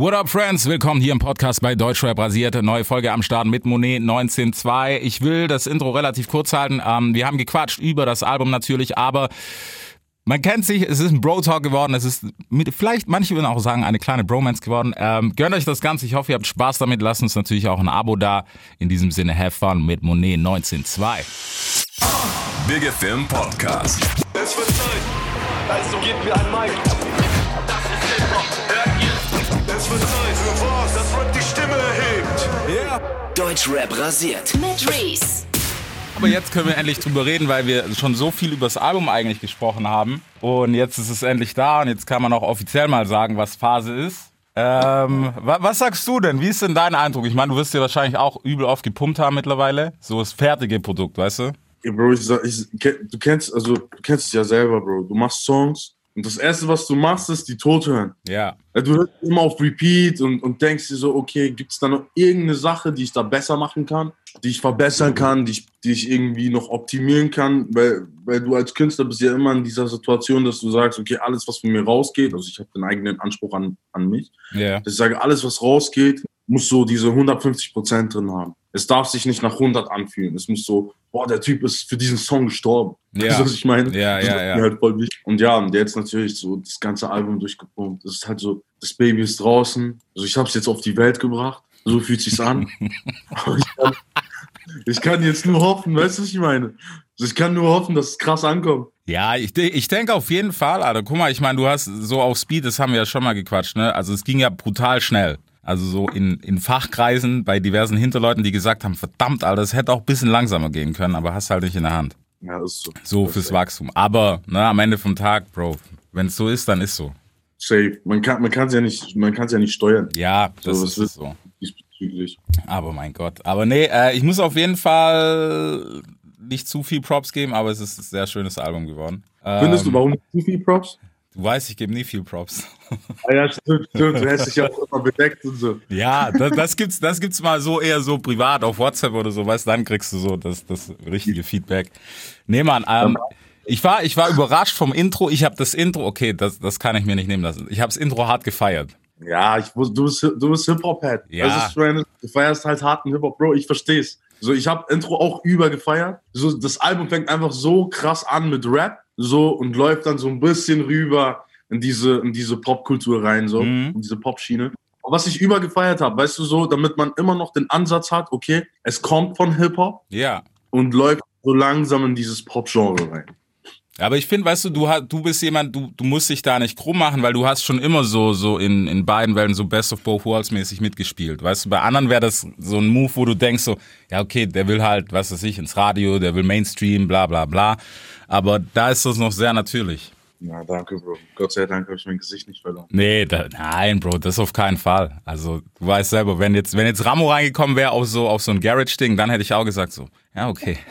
What up, Friends? Willkommen hier im Podcast bei Deutschrap rasiert. Neue Folge am Start mit Monet 19.2. Ich will das Intro relativ kurz halten. Ähm, wir haben gequatscht über das Album natürlich, aber man kennt sich, es ist ein Bro-Talk geworden, es ist mit, vielleicht, manche würden auch sagen, eine kleine Bromance geworden. Ähm, gönnt euch das Ganze, ich hoffe, ihr habt Spaß damit. Lasst uns natürlich auch ein Abo da. In diesem Sinne, have fun mit Monet 19.2. Big FM Podcast. Es wird Zeit. Also gebt mir ein Mic. Wird Zeit für was, das Rap die Stimme erhebt. Deutschrap rasiert. Mit Reese. Aber jetzt können wir endlich drüber reden, weil wir schon so viel über das Album eigentlich gesprochen haben. Und jetzt ist es endlich da und jetzt kann man auch offiziell mal sagen, was Phase ist. Ähm, wa was sagst du denn? Wie ist denn dein Eindruck? Ich meine, du wirst dir wahrscheinlich auch übel oft gepumpt haben mittlerweile. So das fertige Produkt, weißt du? Ja, Bro, ich sag, ich, du kennst, also du kennst es ja selber, Bro. Du machst Songs und das erste, was du machst, ist die tot hören. Ja. Du hörst immer auf Repeat und, und denkst dir so, okay, gibt es da noch irgendeine Sache, die ich da besser machen kann, die ich verbessern kann, die ich, die ich irgendwie noch optimieren kann, weil, weil du als Künstler bist ja immer in dieser Situation, dass du sagst, okay, alles, was von mir rausgeht, also ich habe den eigenen Anspruch an, an mich, Ja. dass ich sage, alles, was rausgeht, muss so diese 150 Prozent drin haben. Es darf sich nicht nach 100 anfühlen. Es muss so, boah, der Typ ist für diesen Song gestorben. Ja. Weißt du, was ich meine? Ja, Das ja, ja. halt. Und ja, und jetzt natürlich so das ganze Album durchgepumpt. Das ist halt so, das Baby ist draußen. Also ich habe es jetzt auf die Welt gebracht. So fühlt sich's an. Ich kann, ich kann jetzt nur hoffen, weißt du, was ich meine? Also ich kann nur hoffen, dass es krass ankommt. Ja, ich, ich denke auf jeden Fall, Alter. Guck mal, ich meine, du hast so auf Speed, das haben wir ja schon mal gequatscht, ne? Also es ging ja brutal schnell. Also so in, in Fachkreisen bei diversen Hinterleuten, die gesagt haben, verdammt, Alter, das hätte auch ein bisschen langsamer gehen können, aber hast halt nicht in der Hand. Ja, ist so. So fürs ist Wachstum. Aber ne, am Ende vom Tag, Bro, wenn es so ist, dann ist so. Safe. Man kann man kann's ja nicht, man kann's ja nicht steuern. Ja, das So, ist es so. Diesbezüglich. Aber mein Gott. Aber nee, äh, ich muss auf jeden Fall nicht zu viel Props geben, aber es ist ein sehr schönes Album geworden. Findest Ähm, du, warum nicht zu viel Props? Du weißt, ich gebe nie viel Props. Ah ja, stimmt, stimmt. Du hast dich ja auch immer bedeckt und so. Ja, das, das gibt's, das gibt's mal so eher so privat auf WhatsApp oder so, weißt, dann kriegst du so das, das richtige Feedback. Nee, Mann, ähm, ich war, ich war überrascht vom Intro. Ich habe das Intro, okay, das, das kann ich mir nicht nehmen lassen. Ich habe das Intro hart gefeiert. Ja, ich du bist, du bist Hip-Hop-Head. Ja. Ich meine, du feierst halt harten Hip-Hop, Bro, ich versteh's. So, ich habe Intro auch übergefeiert. So, das Album fängt einfach so krass an mit Rap, so, und läuft dann so ein bisschen rüber in diese, in diese Popkultur rein, so, Mhm. in diese Pop-Schiene. Und was ich übergefeiert habe, weißt du, so, damit man immer noch den Ansatz hat, okay, es kommt von Hip-Hop Ja. und läuft so langsam in dieses Pop-Genre rein. Aber ich finde, weißt du, du, hast, du bist jemand, du, du musst dich da nicht krumm machen, weil du hast schon immer so, so in, in beiden Wellen so Best of Both Worlds mäßig mitgespielt. Weißt du, bei anderen wäre das so ein Move, wo du denkst so, ja, okay, der will halt, was weiß ich, ins Radio, der will Mainstream, bla, bla, bla. Aber da ist das noch sehr natürlich. Ja, danke, Bro. Gott sei Dank habe ich mein Gesicht nicht verloren. Nee, da, nein, Bro, das auf keinen Fall. Also, du weißt selber, wenn jetzt, wenn jetzt Ramo reingekommen wäre auf so, auf so ein Garage-Ding, dann hätte ich auch gesagt so, ja, okay.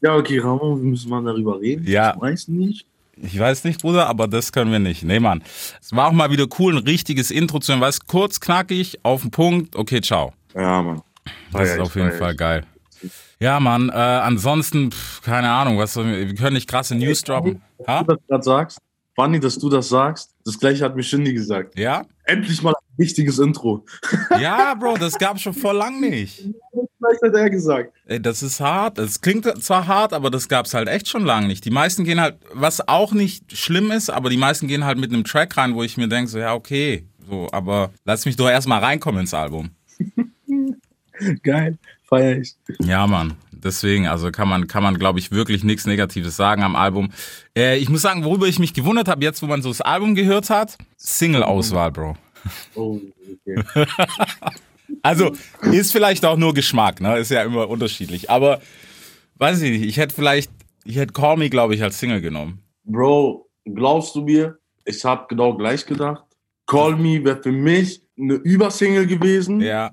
Ja, okay, Ramon, wir müssen mal darüber reden. Ja. Ich weiß nicht. Ich weiß nicht, Bruder, aber das können wir nicht. Nee, Mann. Es war auch mal wieder cool, ein richtiges Intro zu hören. Weißt, kurz, knackig, auf den Punkt. Okay, ciao. Ja, Mann. Das ist auf jeden Fall ich. Ja, Mann. Äh, ansonsten, pff, keine Ahnung, was wir, können nicht krasse News droppen. Ha? du das gerade sagst. Funny, dass du das sagst. Das gleiche hat mir Shindy gesagt. Ja? Endlich mal ein richtiges Intro. Ja, Bro, das gab's schon vor lang nicht. Vielleicht hat er gesagt. Ey, das ist hart. Es klingt zwar hart, aber das gab's halt echt schon lang nicht. Die meisten gehen halt, was auch nicht schlimm ist, aber die meisten gehen halt mit einem Track rein, wo ich mir denke, so, ja, okay. So, aber lass mich doch erstmal reinkommen ins Album. Geil. Feier ich. Ja, Mann. Deswegen, also kann man, kann man, glaube ich, wirklich nichts Negatives sagen am Album. Äh, ich muss sagen, worüber ich mich gewundert habe, jetzt, wo man so das Album gehört hat, Single-Auswahl, Bro. Oh, okay. Also, ist vielleicht auch nur Geschmack, ne? Ist ja immer unterschiedlich. Aber, weiß ich nicht, ich hätte vielleicht, ich hätte Call Me, glaube ich, als Single genommen. Bro, glaubst du mir? Ich habe genau gleich gedacht. Call Me wäre für mich eine Übersingle gewesen. Ja.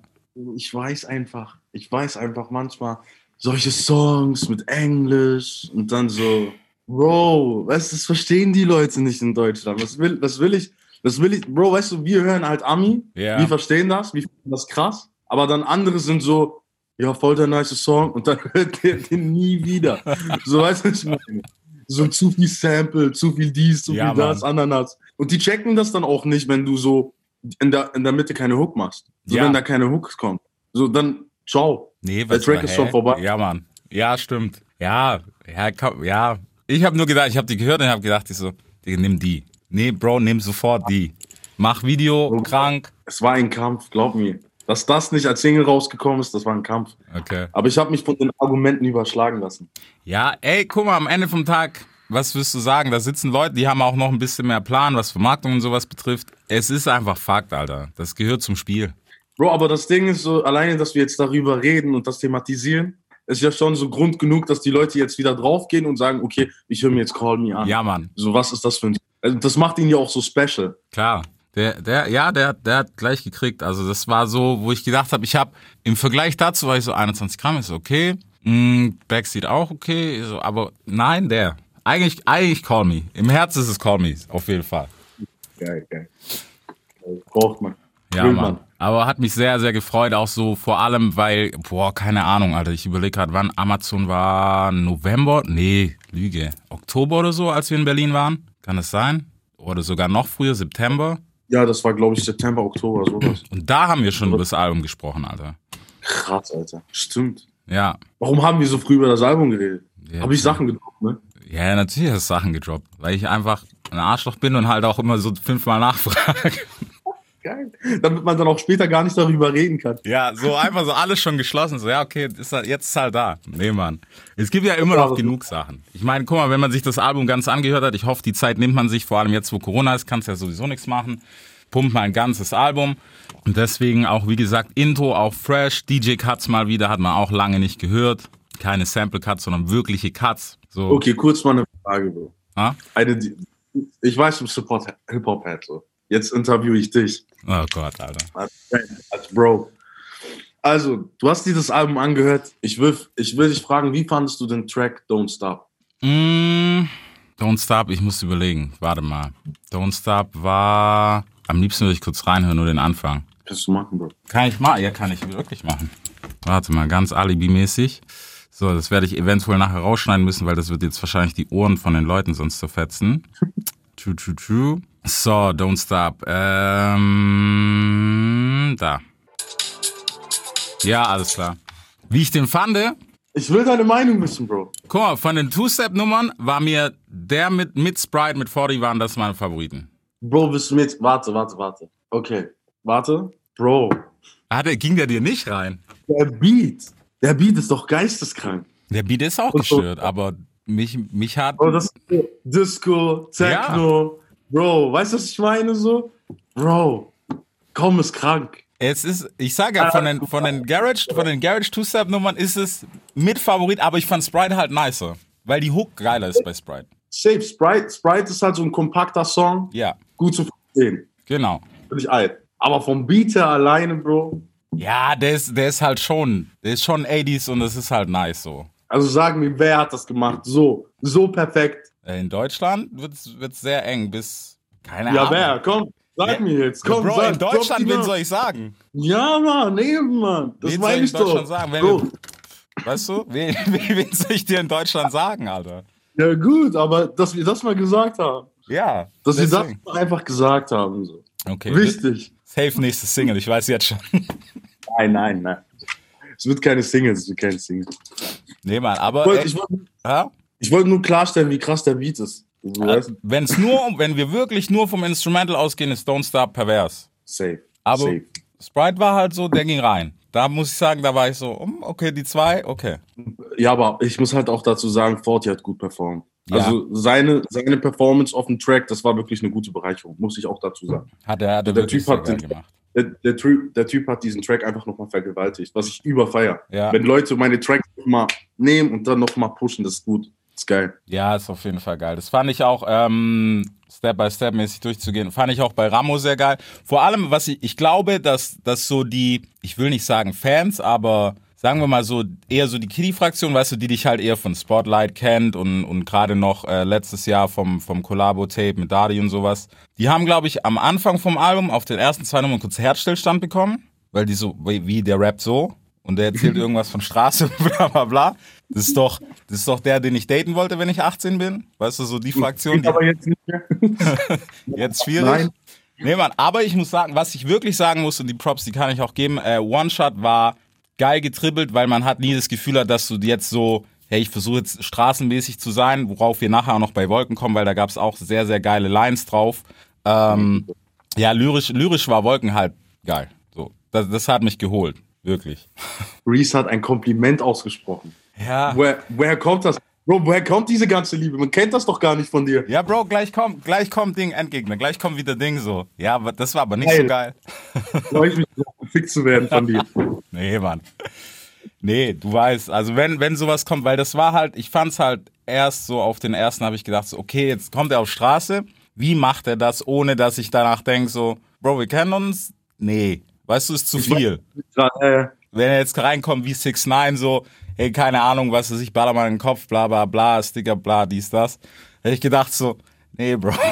Ich weiß einfach, ich weiß einfach manchmal solche Songs mit Englisch und dann so, Bro, weißt du, das verstehen die Leute nicht in Deutschland. Was will, was will ich, was will ich, Bro, weißt du, wir hören halt Ami, Ja. wir verstehen das, wir finden das krass, aber dann andere sind so, ja, voll der nice Song und dann hört ihr den nie wieder. So, weißt du, ich meine? So zu viel Sample, zu viel dies, zu Ja, viel das, Mann. Ananas. Und die checken das dann auch nicht, wenn du so in der, in der Mitte keine Hook machst. So, Ja. wenn da keine Hooks kommen. So, dann ciao. Nee, Der Track ist schon vorbei. Ja, Mann. Ja, stimmt. Ja, ja, komm, ja. Ich habe nur gedacht, ich habe die gehört und habe gedacht, ich so, nimm die. Nee, Bro, nimm sofort die. Mach Video, krank. Es war ein Kampf, glaub mir. Dass das nicht als Single rausgekommen ist, das war ein Kampf. Okay. Aber ich habe mich von den Argumenten überschlagen lassen. Ja, ey, guck mal, am Ende vom Tag, was wirst du sagen? Da sitzen Leute, die haben auch noch ein bisschen mehr Plan, was Vermarktung und sowas betrifft. Es ist einfach Fakt, Alter. Das gehört zum Spiel. Bro, aber das Ding ist so, alleine, dass wir jetzt darüber reden und das thematisieren, ist ja schon so Grund genug, dass die Leute jetzt wieder draufgehen und sagen, okay, ich höre mir jetzt Call Me an. Ja, Mann. So, was ist das für ein... Also, das macht ihn ja auch so special. Klar. Der, der, ja, der, der hat gleich gekriegt. Also das war so, wo ich gedacht habe, ich habe im Vergleich dazu war ich so 21 Gramm, ist okay. Mm, Backseat auch okay, so, aber nein, der. Eigentlich, eigentlich Call Me. Im Herzen ist es Call Me, auf jeden Fall. Geil, geil. Braucht man. Ja, Mann. Aber hat mich sehr, sehr gefreut, auch so vor allem, weil, boah, keine Ahnung, Alter, ich überlege gerade, wann Amazon war, November? Nee, Lüge. Oktober oder so, als wir in Berlin waren? Kann es sein? Oder sogar noch früher, September? Ja, das war, glaube ich, September, Oktober, sowas. Und da haben wir schon über das Album gesprochen, Alter. Krass, Alter. Stimmt. Ja. Warum haben wir so früh über das Album geredet? Ja, Habe ich. Sachen gedroppt, ne? Ja, natürlich hast du Sachen gedroppt, weil ich einfach ein Arschloch bin und halt auch immer so fünfmal nachfrage. Geil. Damit man dann auch später gar nicht darüber reden kann. Ja, so einfach so alles schon geschlossen. So, ja, okay, ist halt, jetzt ist halt da. Nee, Mann. Es gibt ja immer noch genug Sachen. Ich meine, guck mal, wenn man sich das Album ganz angehört hat, ich hoffe, die Zeit nimmt man sich, vor allem jetzt, wo Corona ist, kannst ja sowieso nichts machen. Pumpt mal ein ganzes Album. Und deswegen auch, wie gesagt, Intro auch fresh. DJ-Cuts mal wieder, hat man auch lange nicht gehört. Keine Sample-Cuts, sondern wirkliche Cuts. So, Okay, kurz mal eine Frage, Bro. ah? Eine, ich weiß, du support Hip-Hop-Head, so. Jetzt interview ich dich. Oh Gott, Alter. als, als Bro. Also, du hast dir das Album angehört. Ich will, ich will dich fragen, wie fandest du den Track Don't Stop? Mm, Don't Stop, ich muss überlegen. Warte mal. Don't Stop war. Am liebsten würde ich kurz reinhören, nur den Anfang. Kannst du machen, Bro. Kann ich mal? Ja, kann ich wirklich machen. Warte mal, ganz alibimäßig. So, das werde ich eventuell nachher rausschneiden müssen, weil das wird jetzt wahrscheinlich die Ohren von den Leuten sonst zerfetzen. True, true, true. So, Don't Stop. Ähm, da. Ja, alles klar. Wie ich den fand, Ich will deine Meinung wissen, Bro. Guck mal, von den Two-Step-Nummern war mir der mit, mit Sprite, mit 40 waren das meine Favoriten. Bro, bist du mit? Warte, warte, warte. Okay, warte. Bro, Hatte, ging der dir nicht rein? der Beat, der Beat ist doch geisteskrank. Der Beat ist auch gestört, aber mich, mich hat. Bro, das ist Disco, Techno. Bro, weißt du, was ich meine so? Bro, kaum ist krank. Es ist, ich sage ja, von den, von den Garage, von den Garage Two-Step-Nummern ist es mit Favorit, aber ich fand Sprite halt nicer. Weil die Hook geiler ist bei Sprite. Safe, Sprite, Sprite ist halt so ein kompakter Song, Ja, gut zu verstehen. genau. Bin ich alt. Aber vom Beat her alleine, Bro. Ja, der ist, der ist halt schon, der ist schon 80s und das ist halt nice so. Also sag mir, wer hat das gemacht? So, so perfekt. Äh, In Deutschland wird es sehr eng bis, keine Ja, Ahnung. wer? Komm, sag Ja, mir jetzt. Komm, Bro, sag, in Deutschland, wen soll ich sagen? Ja, Mann, eben, Mann. Das meine ich doch. sagen? Wenn Bro, wir, weißt du, wen, wen, soll ich dir in Deutschland sagen, Alter? ja gut, aber dass wir das mal gesagt haben. Ja. Dass wir das einfach gesagt haben. So. Okay. Wichtig. Safe nächste Single, ich weiß jetzt schon. Nein, nein, nein. Es wird keine Single, es wird keine Single. nee, Mann, aber Ich wollte ich wollte- ja? Ich wollte nur klarstellen, wie krass der Beat ist. Du weißt, wenn es nur, wenn wir wirklich nur vom Instrumental ausgehen, ist Don't Stop pervers. safe. Aber safe. Sprite war halt so, der ging rein. Da muss ich sagen, da war ich so, hm, okay, die zwei, okay. Ja, aber ich muss halt auch dazu sagen, Forti hat gut performt. Ja. Also seine, seine Performance auf dem Track, das war wirklich eine gute Bereicherung, muss ich auch dazu sagen. Hat er, hat er Der Typ hat den- gemacht. Der, der, Typ, der Typ hat diesen Track einfach nochmal vergewaltigt, was ich überfeier. Ja. Wenn Leute meine Tracks mal nehmen und dann nochmal pushen, das ist gut. Ist geil. Ja, ist auf jeden Fall geil. Das fand ich auch ähm, Step by Step mäßig durchzugehen. Fand ich auch bei Ramo sehr geil. Vor allem, was ich, ich glaube, dass, dass so die, ich will nicht sagen Fans, aber sagen wir mal so, eher so die Kitty-Fraktion, weißt du, die dich halt eher von Spotlight kennt und, und gerade noch äh, letztes Jahr vom, vom Collabo-Tape mit Dadi und sowas. Die haben, glaube ich, am Anfang vom Album auf den ersten zwei Nummern kurz Herzstillstand bekommen, weil die so, wie, wie der Rappt so. Und der erzählt irgendwas von Straße, bla bla bla. Das ist doch, das ist doch der, den ich daten wollte, wenn ich 18 bin. Weißt du, so die Fraktion, die Aber jetzt nicht mehr. jetzt schwierig. Nein. Nee, Mann, aber ich muss sagen, was ich wirklich sagen muss, und die Props, die kann ich auch geben, äh, One-Shot war geil getribbelt, weil man hat nie das Gefühl hat, dass du jetzt so, hey, ich versuche jetzt straßenmäßig zu sein, worauf wir nachher auch noch bei Wolken kommen, weil da gab es auch sehr, sehr geile Lines drauf. Ähm, ja, lyrisch, lyrisch war Wolken halt geil. So, das, das hat mich geholt, wirklich. Reese hat ein Kompliment ausgesprochen. Ja. Woher, woher kommt das? Bro, woher kommt diese ganze Liebe? Man kennt das doch gar nicht von dir. Ja, Bro, gleich kommt, gleich kommt Ding Endgegner, gleich kommt wieder Ding so. Ja, aber das war aber nicht so geil. Freue ich mich drauf, gefickt zu werden von dir. Nee, Mann. Nee, du weißt, also wenn, wenn sowas kommt, weil das war halt, ich fand's halt erst so auf den ersten habe ich gedacht, so, okay, jetzt kommt er auf Straße, wie macht er das, ohne dass ich danach denke, so, Bro, wir kennen uns? Nee, weißt du, ist zu viel. Äh, Wenn er jetzt reinkommt wie 6 9 so, hey, keine Ahnung, was er sich baller mal in den Kopf, bla bla bla, Sticker, bla, dies, das. Hätte ich gedacht so, nee, Bro.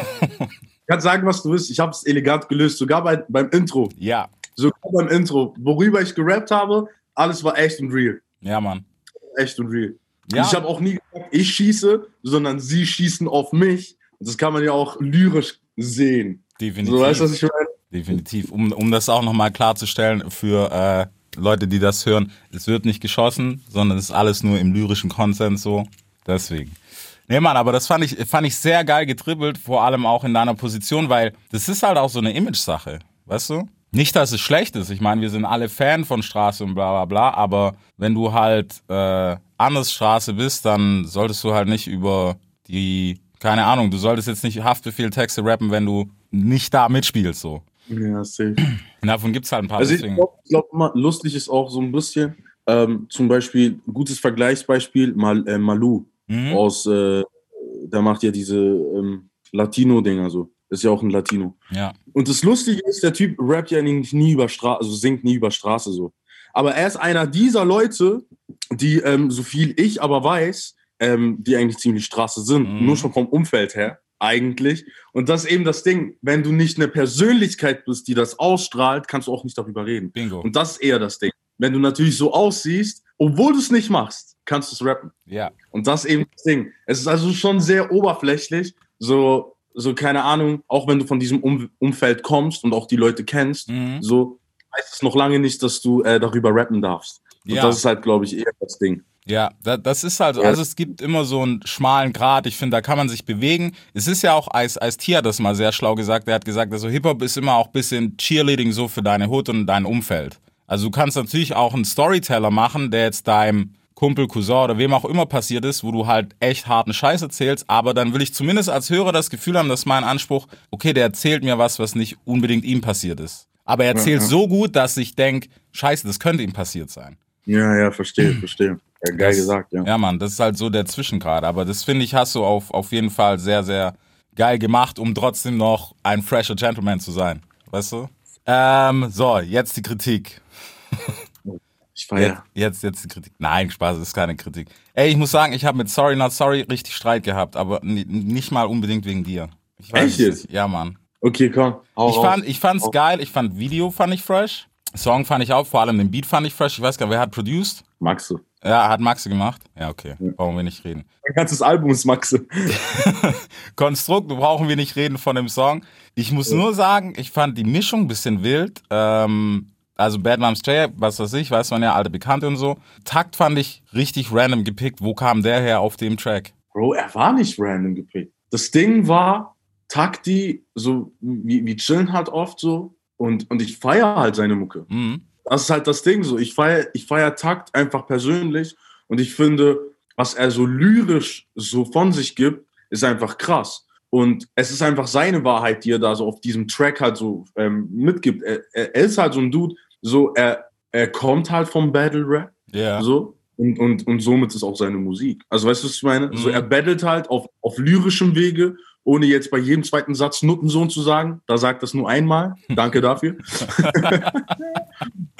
Ich kann sagen, was du willst. Ich habe es elegant gelöst, sogar bei, beim Intro. ja, Sogar beim Intro. Worüber ich gerappt habe, alles war echt und real. ja, Mann. Echt und real. Ja. Und ich habe auch nie gesagt, ich schieße, sondern sie schießen auf mich. Und das kann man ja auch lyrisch sehen. Definitiv. So, weißt du, was ich meine? Definitiv. Um, um das auch nochmal klarzustellen für äh, Leute, die das hören, es wird nicht geschossen, sondern es ist alles nur im lyrischen Konsens so. Deswegen. Nee, Mann, aber das fand ich, fand ich sehr geil getribbelt, vor allem auch in deiner Position, weil das ist halt auch so eine Image-Sache, weißt du? Nicht, dass es schlecht ist. Ich meine, wir sind alle Fan von Straße und bla bla bla, aber wenn du halt äh, anders Straße bist, dann solltest du halt nicht über die, keine Ahnung, du solltest jetzt nicht Haftbefehl-Texte rappen, wenn du nicht da mitspielst, so. Ja, safe. Und davon gibt's halt ein paar. Also ich glaube, glaub immer, lustig ist auch so ein bisschen, ähm, zum Beispiel, ein gutes Vergleichsbeispiel, Mal, äh, Malu Mhm. aus, äh, der macht ja diese ähm, Latino-Dinger so. Ist ja auch ein Latino. Ja. Und das Lustige ist, der Typ rappt ja eigentlich nie über Straße, also singt nie über Straße so. Aber er ist einer dieser Leute, die, ähm, so viel ich aber weiß, ähm, die eigentlich ziemlich Straße sind. Mhm. Nur schon vom Umfeld her, eigentlich. Und das ist eben das Ding, wenn du nicht eine Persönlichkeit bist, die das ausstrahlt, kannst du auch nicht darüber reden. Bingo. Und das ist eher das Ding. Wenn du natürlich so aussiehst, obwohl du es nicht machst, kannst du es rappen. Ja. Und das ist eben das Ding. Es ist also schon sehr oberflächlich, so, so keine Ahnung, auch wenn du von diesem um Umfeld kommst und auch die Leute kennst, Mhm. so heißt es noch lange nicht, dass du äh, darüber rappen darfst. Und Ja. das ist halt, glaube ich, eher das Ding. Ja, da, das ist halt, also es gibt immer so einen schmalen Grad. Ich finde, da kann man sich bewegen. Es ist ja auch, Ice, Ice T hat das mal sehr schlau gesagt. Er hat gesagt, also Hip-Hop ist immer auch ein bisschen Cheerleading so für deine Hut und dein Umfeld. Also du kannst natürlich auch einen Storyteller machen, der jetzt deinem Kumpel, Cousin oder wem auch immer passiert ist, wo du halt echt harten Scheiß erzählst, aber dann will ich zumindest als Hörer das Gefühl haben, das ist mein Anspruch, okay, der erzählt mir was, was nicht unbedingt ihm passiert ist. Aber er erzählt ja. so gut, dass ich denke, scheiße, das könnte ihm passiert sein. Ja, ja, verstehe, verstehe. Ja, geil Das- gesagt, ja. Ja, Mann, das ist halt so der Zwischengrad. Aber das finde ich, hast du auf, auf jeden Fall sehr, sehr geil gemacht, um trotzdem noch ein fresher Gentleman zu sein. Weißt du? Ähm, so, jetzt die Kritik. Ich feier. Jetzt, jetzt, jetzt die Kritik. Nein, Spaß, das ist keine Kritik. Ey, ich muss sagen, ich habe mit Sorry Not Sorry richtig Streit gehabt, aber ni- nicht mal unbedingt wegen dir. Ich Echt es jetzt? Ja, Mann. Okay, komm. Hau Ich raus. fand, ich fand's Hau- geil, ich fand Video fand ich fresh. Song fand ich auch, vor allem den Beat fand ich fresh. Ich weiß gar nicht, wer hat produced? Maxe. Ja, hat Maxe gemacht? Ja, okay. Brauchen wir nicht reden. Mein ganzes Album ist Maxe. Konstrukt, brauchen wir nicht reden von dem Song. Ich muss nur sagen, ich fand die Mischung ein bisschen wild. Ähm, also Bad Moms J, was weiß ich, weiß man ja, alte Bekannte und so. Takt fand ich richtig random gepickt. Wo kam der her auf dem Track? Bro, er war nicht random gepickt. Das Ding war, Takti, so, wie, wie chillen halt oft so. Und, und ich feiere halt seine Mucke. Mhm. Das ist halt das Ding so. Ich feiere ich feier Takt einfach persönlich und ich finde, was er so lyrisch so von sich gibt, ist einfach krass. Und es ist einfach seine Wahrheit, die er da so auf diesem Track halt so ähm, mitgibt. Er, er, ist halt so ein Dude, so er, er kommt halt vom Battle Rap, Ja. so. Und, und, und somit ist auch seine Musik. Also weißt du, was ich meine? So, Mhm. er battelt halt auf, auf lyrischem Wege, ohne jetzt bei jedem zweiten Satz Nuttensohn zu sagen. Da sagt das nur einmal. Danke dafür.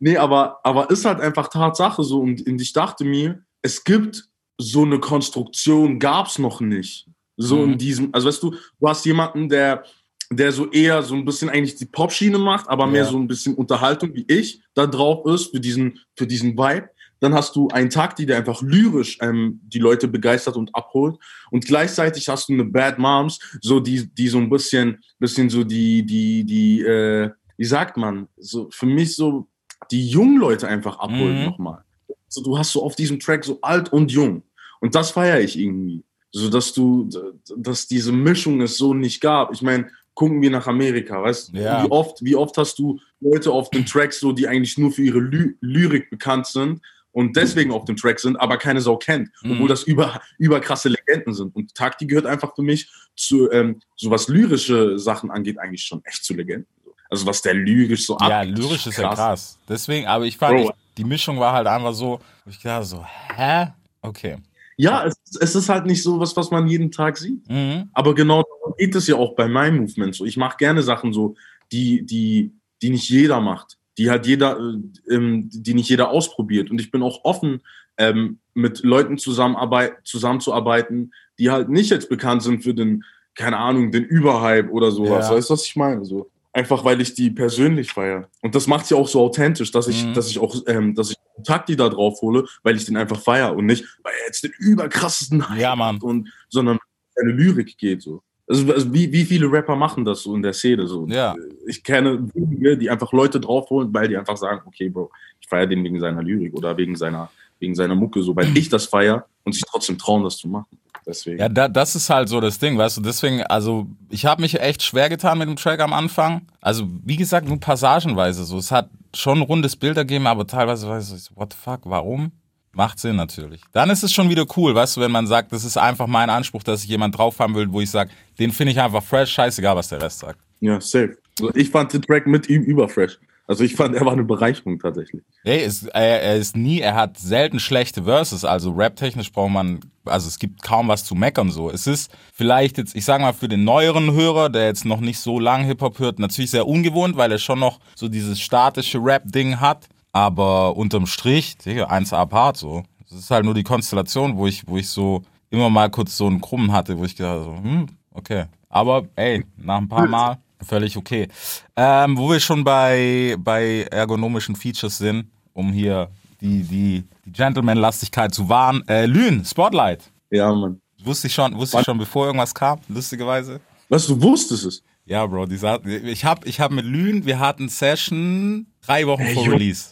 nee, aber, aber ist halt einfach Tatsache so. Und, und ich dachte mir, es gibt so eine Konstruktion, gab es noch nicht. So Mhm. in diesem, also weißt du, du hast jemanden, der, der so eher so ein bisschen eigentlich die Pop-Schiene macht, aber mehr Ja. so ein bisschen Unterhaltung wie ich da drauf ist für diesen, für diesen Vibe. dann hast du einen Tag, die der einfach lyrisch ähm, die Leute begeistert und abholt. Und gleichzeitig hast du eine Bad Moms, so die, die so ein bisschen, bisschen so die, die, die, äh, wie sagt man, so für mich so die jungen Leute einfach abholen Mhm. nochmal. So, du hast so auf diesem Track so alt und jung. Und das feiere ich irgendwie. So dass du, dass diese Mischung es so nicht gab. Ich meine, gucken wir nach Amerika, weißt du? Ja. Wie oft, wie oft hast du Leute auf den Tracks so, die eigentlich nur für ihre Ly Lyrik bekannt sind und deswegen auf dem Track sind, aber keine Sau kennt, Mhm. obwohl das über, über krasse Legenden sind. Und Takti gehört einfach für mich zu, ähm, so was lyrische Sachen angeht, eigentlich schon echt zu Legenden. Also was der lyrisch so Ja, abgeht, lyrisch ist ja krass. Deswegen, aber ich fand, ich, die Mischung war halt einfach so, ich dachte so, hä? Okay. Ja, es, es ist halt nicht so was, was man jeden Tag sieht. Mhm. Aber genau darum geht es ja auch bei meinem Movement so. Ich mache gerne Sachen so, die, die, die nicht jeder macht, die halt jeder, äh, ähm, die nicht jeder ausprobiert. Und ich bin auch offen, ähm, mit Leuten zusammenzuarbeiten, die halt nicht jetzt bekannt sind für den, keine Ahnung, den Überhype oder sowas. Ja. Weißt du, was ich meine? So. Einfach weil ich die persönlich feiere. Und das macht ja auch so authentisch, dass ich, Mhm. dass ich auch, ähm, dass ich Takti da drauf hole, weil ich den einfach feiere und nicht, weil er jetzt den überkrassesten Hype Ja, Mann. und sondern seine Lyrik geht so. Also, also wie, wie viele Rapper machen das so in der Szene so? Ja. Ich kenne wenige, die einfach Leute draufholen, weil die einfach sagen, okay, Bro, ich feiere den wegen seiner Lyrik oder wegen seiner, wegen seiner Mucke, so, weil ich das feiere und sich trotzdem trauen, das zu machen. Deswegen. Ja, da, das ist halt so das Ding, weißt du, deswegen, also ich habe mich echt schwer getan mit dem Track am Anfang. Also wie gesagt, nur passagenweise so. Es hat schon ein rundes Bild ergeben, aber teilweise weiß ich, so, what the fuck, warum? Macht Sinn natürlich. Dann ist es schon wieder cool, weißt du, wenn man sagt, das ist einfach mein Anspruch, dass ich jemand drauf haben will, wo ich sage, den finde ich einfach fresh, scheißegal, was der Rest sagt. Ja, safe. Also ich fand den Track mit ihm überfresh. Also ich fand, er war eine Bereicherung tatsächlich. Ey, es, er, er ist nie, er hat selten schlechte Verses, also rap-technisch braucht man, also es gibt kaum was zu meckern so. Es ist vielleicht jetzt, ich sag mal, für den neueren Hörer, der jetzt noch nicht so lang Hip-Hop hört, natürlich sehr ungewohnt, weil er schon noch so dieses statische Rap-Ding hat, aber unterm Strich, Digga, 1A Part so. Es ist halt nur die Konstellation, wo ich, wo ich so immer mal kurz so einen Krummen hatte, wo ich gedacht so, hm, okay. Aber ey, nach ein paar Mal völlig okay. Ähm, wo wir schon bei, bei ergonomischen Features sind, um hier die, die, die Gentleman-Lastigkeit zu wahren. Äh, Lün, Spotlight. Ja, Mann. Wusste ich schon, wusste ich schon, bevor irgendwas kam, lustigerweise. Was, du wusstest es? Ja, Bro, die ich hab, ich hab mit Lün, wir hatten Session drei Wochen Ey, vor. Release.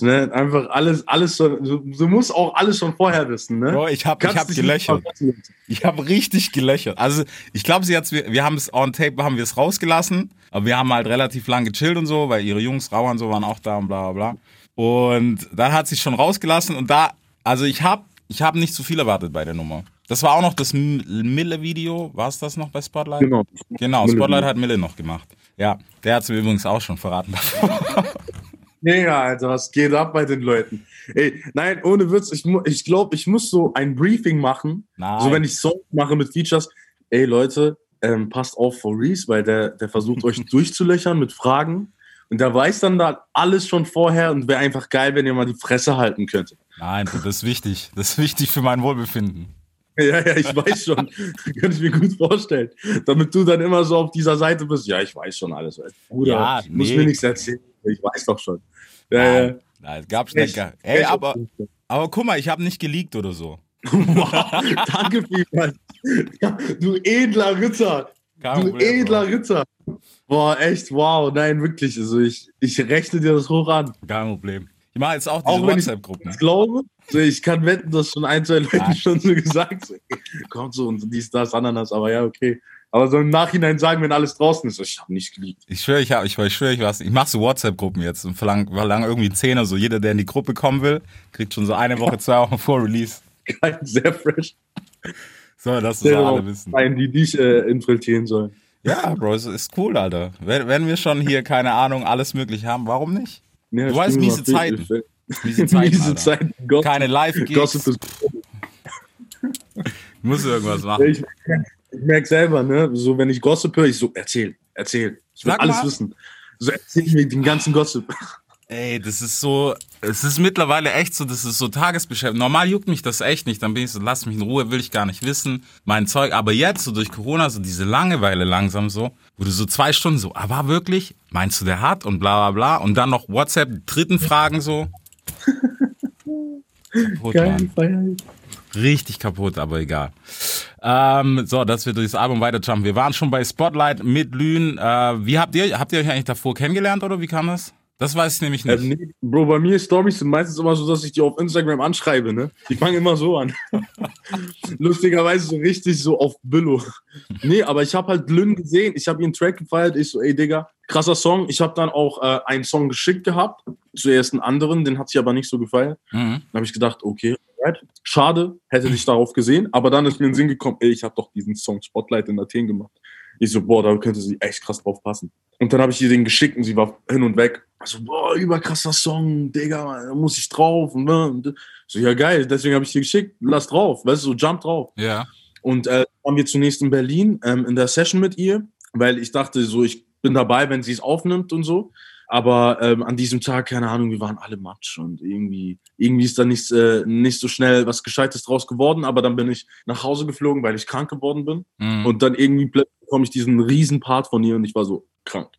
Ne? Einfach alles, alles schon, du, du musst auch alles schon vorher wissen, ne? Bro, ich hab, ich Kannst hab gelöchert. Ich habe richtig gelöchert. Also ich glaube, sie hat's, wir, wir haben es on tape, haben wir es rausgelassen, aber wir haben halt relativ lang gechillt und so, weil ihre Jungs, Rauer und so waren auch da und bla bla bla. Und dann hat sie schon rausgelassen und da, also ich habe ich hab nicht zu viel erwartet bei der Nummer. Das war auch noch das Mille-Video, war es das noch bei Spotlight? Genau. Genau, Mille Spotlight hat Mille noch gemacht. Ja, der hat es mir übrigens auch schon verraten davor. Mega, Alter, was geht ab bei den Leuten? Ey, nein, ohne Witz, ich, ich glaube, ich muss so ein Briefing machen, Nein. so wenn ich Songs mache mit Features. Ey, Leute, ähm, passt auf vor Reese, weil der, der versucht euch durchzulöchern mit Fragen. Und der weiß dann da alles schon vorher und wäre einfach geil, wenn ihr mal die Fresse halten könntet. Nein, das ist wichtig. Das ist wichtig für mein Wohlbefinden. Ja, ja, ich weiß schon. Könnte ich mir gut vorstellen. Damit du dann immer so auf dieser Seite bist. Ja, ich weiß schon alles. Bruder, Ja, ich muss nee. mir nichts erzählen. Ich weiß doch schon. Ja, ja. nein, gab's nicht. Ey, aber, aber guck mal, ich habe nicht geleakt oder so. Wow, danke vielmals. Du edler Ritter. Kein du Problem, edler Bro. Ritter. Boah, echt, wow. Nein, wirklich. Also ich, ich rechne dir das hoch an. Kein Problem. Ich mache jetzt auch diese ich WhatsApp-Gruppen. das glaube, ich kann wetten, dass schon ein, zwei Leute Ja. schon so gesagt haben, kommt so und dies, das, Ananas, aber ja, okay. Aber so im Nachhinein sagen, wenn alles draußen ist, ich habe nicht geliebt. Ich schwöre, ich, hab, ich, ich schwöre, ich was. Ich mache so WhatsApp-Gruppen jetzt und verlange verlang irgendwie einen Zehner. So jeder, der in die Gruppe kommen will, kriegt schon so eine Woche, zwei Wochen vor Release. Sehr fresh. So, dass das alle wissen. Nein, die dich äh, infiltrieren sollen. Ja, Bro, es ist cool, Alter. Wenn, wenn wir schon hier, keine Ahnung, alles möglich haben, warum nicht? Ja, Du weißt, miese Zeiten. Miese Zeiten, Miese. Zeiten. Gossip, Keine Live-Gigs. Muss irgendwas machen. Ich, ich merke selber, ne, so wenn ich Gossip höre, ich so, erzähl, erzähl. Ich will Sag alles mal. wissen. So erzähl mir den ganzen Gossip. Ey, das ist so, es ist mittlerweile echt so, das ist so Tagesbeschäftigung. Normal juckt mich das echt nicht, dann bin ich so, lass mich in Ruhe, will ich gar nicht wissen, mein Zeug. Aber jetzt, so durch Corona, so diese Langeweile langsam so, wo du so zwei Stunden so, war wirklich? Meinst du, der hat? Und bla bla bla. Und dann noch WhatsApp, dritten Fragen so. Kaputt, Mann. Richtig kaputt, aber egal. Ähm, so, dass wir durchs Album weiterjumpen. Wir waren schon bei Spotlight mit Lünen. Äh, wie habt ihr, habt ihr euch eigentlich davor kennengelernt oder wie kam das? Das weiß ich nämlich nicht. Ähm, nee, Bro, bei mir Stories sind meistens immer so, dass ich die auf Instagram anschreibe, ne? Die fangen immer so an. Lustigerweise so richtig so auf Billo. Nee, aber ich habe halt Lynn gesehen, ich habe ihren Track gefeiert, ich so, ey Digga, krasser Song. Ich habe dann auch äh, einen Song geschickt gehabt, zuerst einen anderen, den hat sie aber nicht so gefeiert. Mhm. Dann habe ich gedacht, okay, schade, hätte dich darauf gesehen, aber dann ist mir in den Sinn gekommen, ey, ich habe doch diesen Song Spotlight in Athen gemacht. Ich so, boah, da könnte sie echt krass drauf passen. Und dann habe ich ihr den geschickt und sie war hin und weg. Also, boah, überkrasser Song, Digga, da muss ich drauf. Und, ne, und so, ja, geil, deswegen habe ich dir geschickt, lass drauf, weißt du, so jump drauf. Ja. Und äh, waren wir zunächst in Berlin ähm, in der Session mit ihr, weil ich dachte, so, ich bin dabei, wenn sie es aufnimmt und so. Aber ähm, an diesem Tag, keine Ahnung, wir waren alle Matsch und irgendwie, irgendwie ist da nicht, äh, nicht so schnell was Gescheites draus geworden. Aber dann bin ich nach Hause geflogen, weil ich krank geworden bin. Mhm. Und dann irgendwie plötzlich bekomme ich diesen riesen Part von ihr und ich war so krank.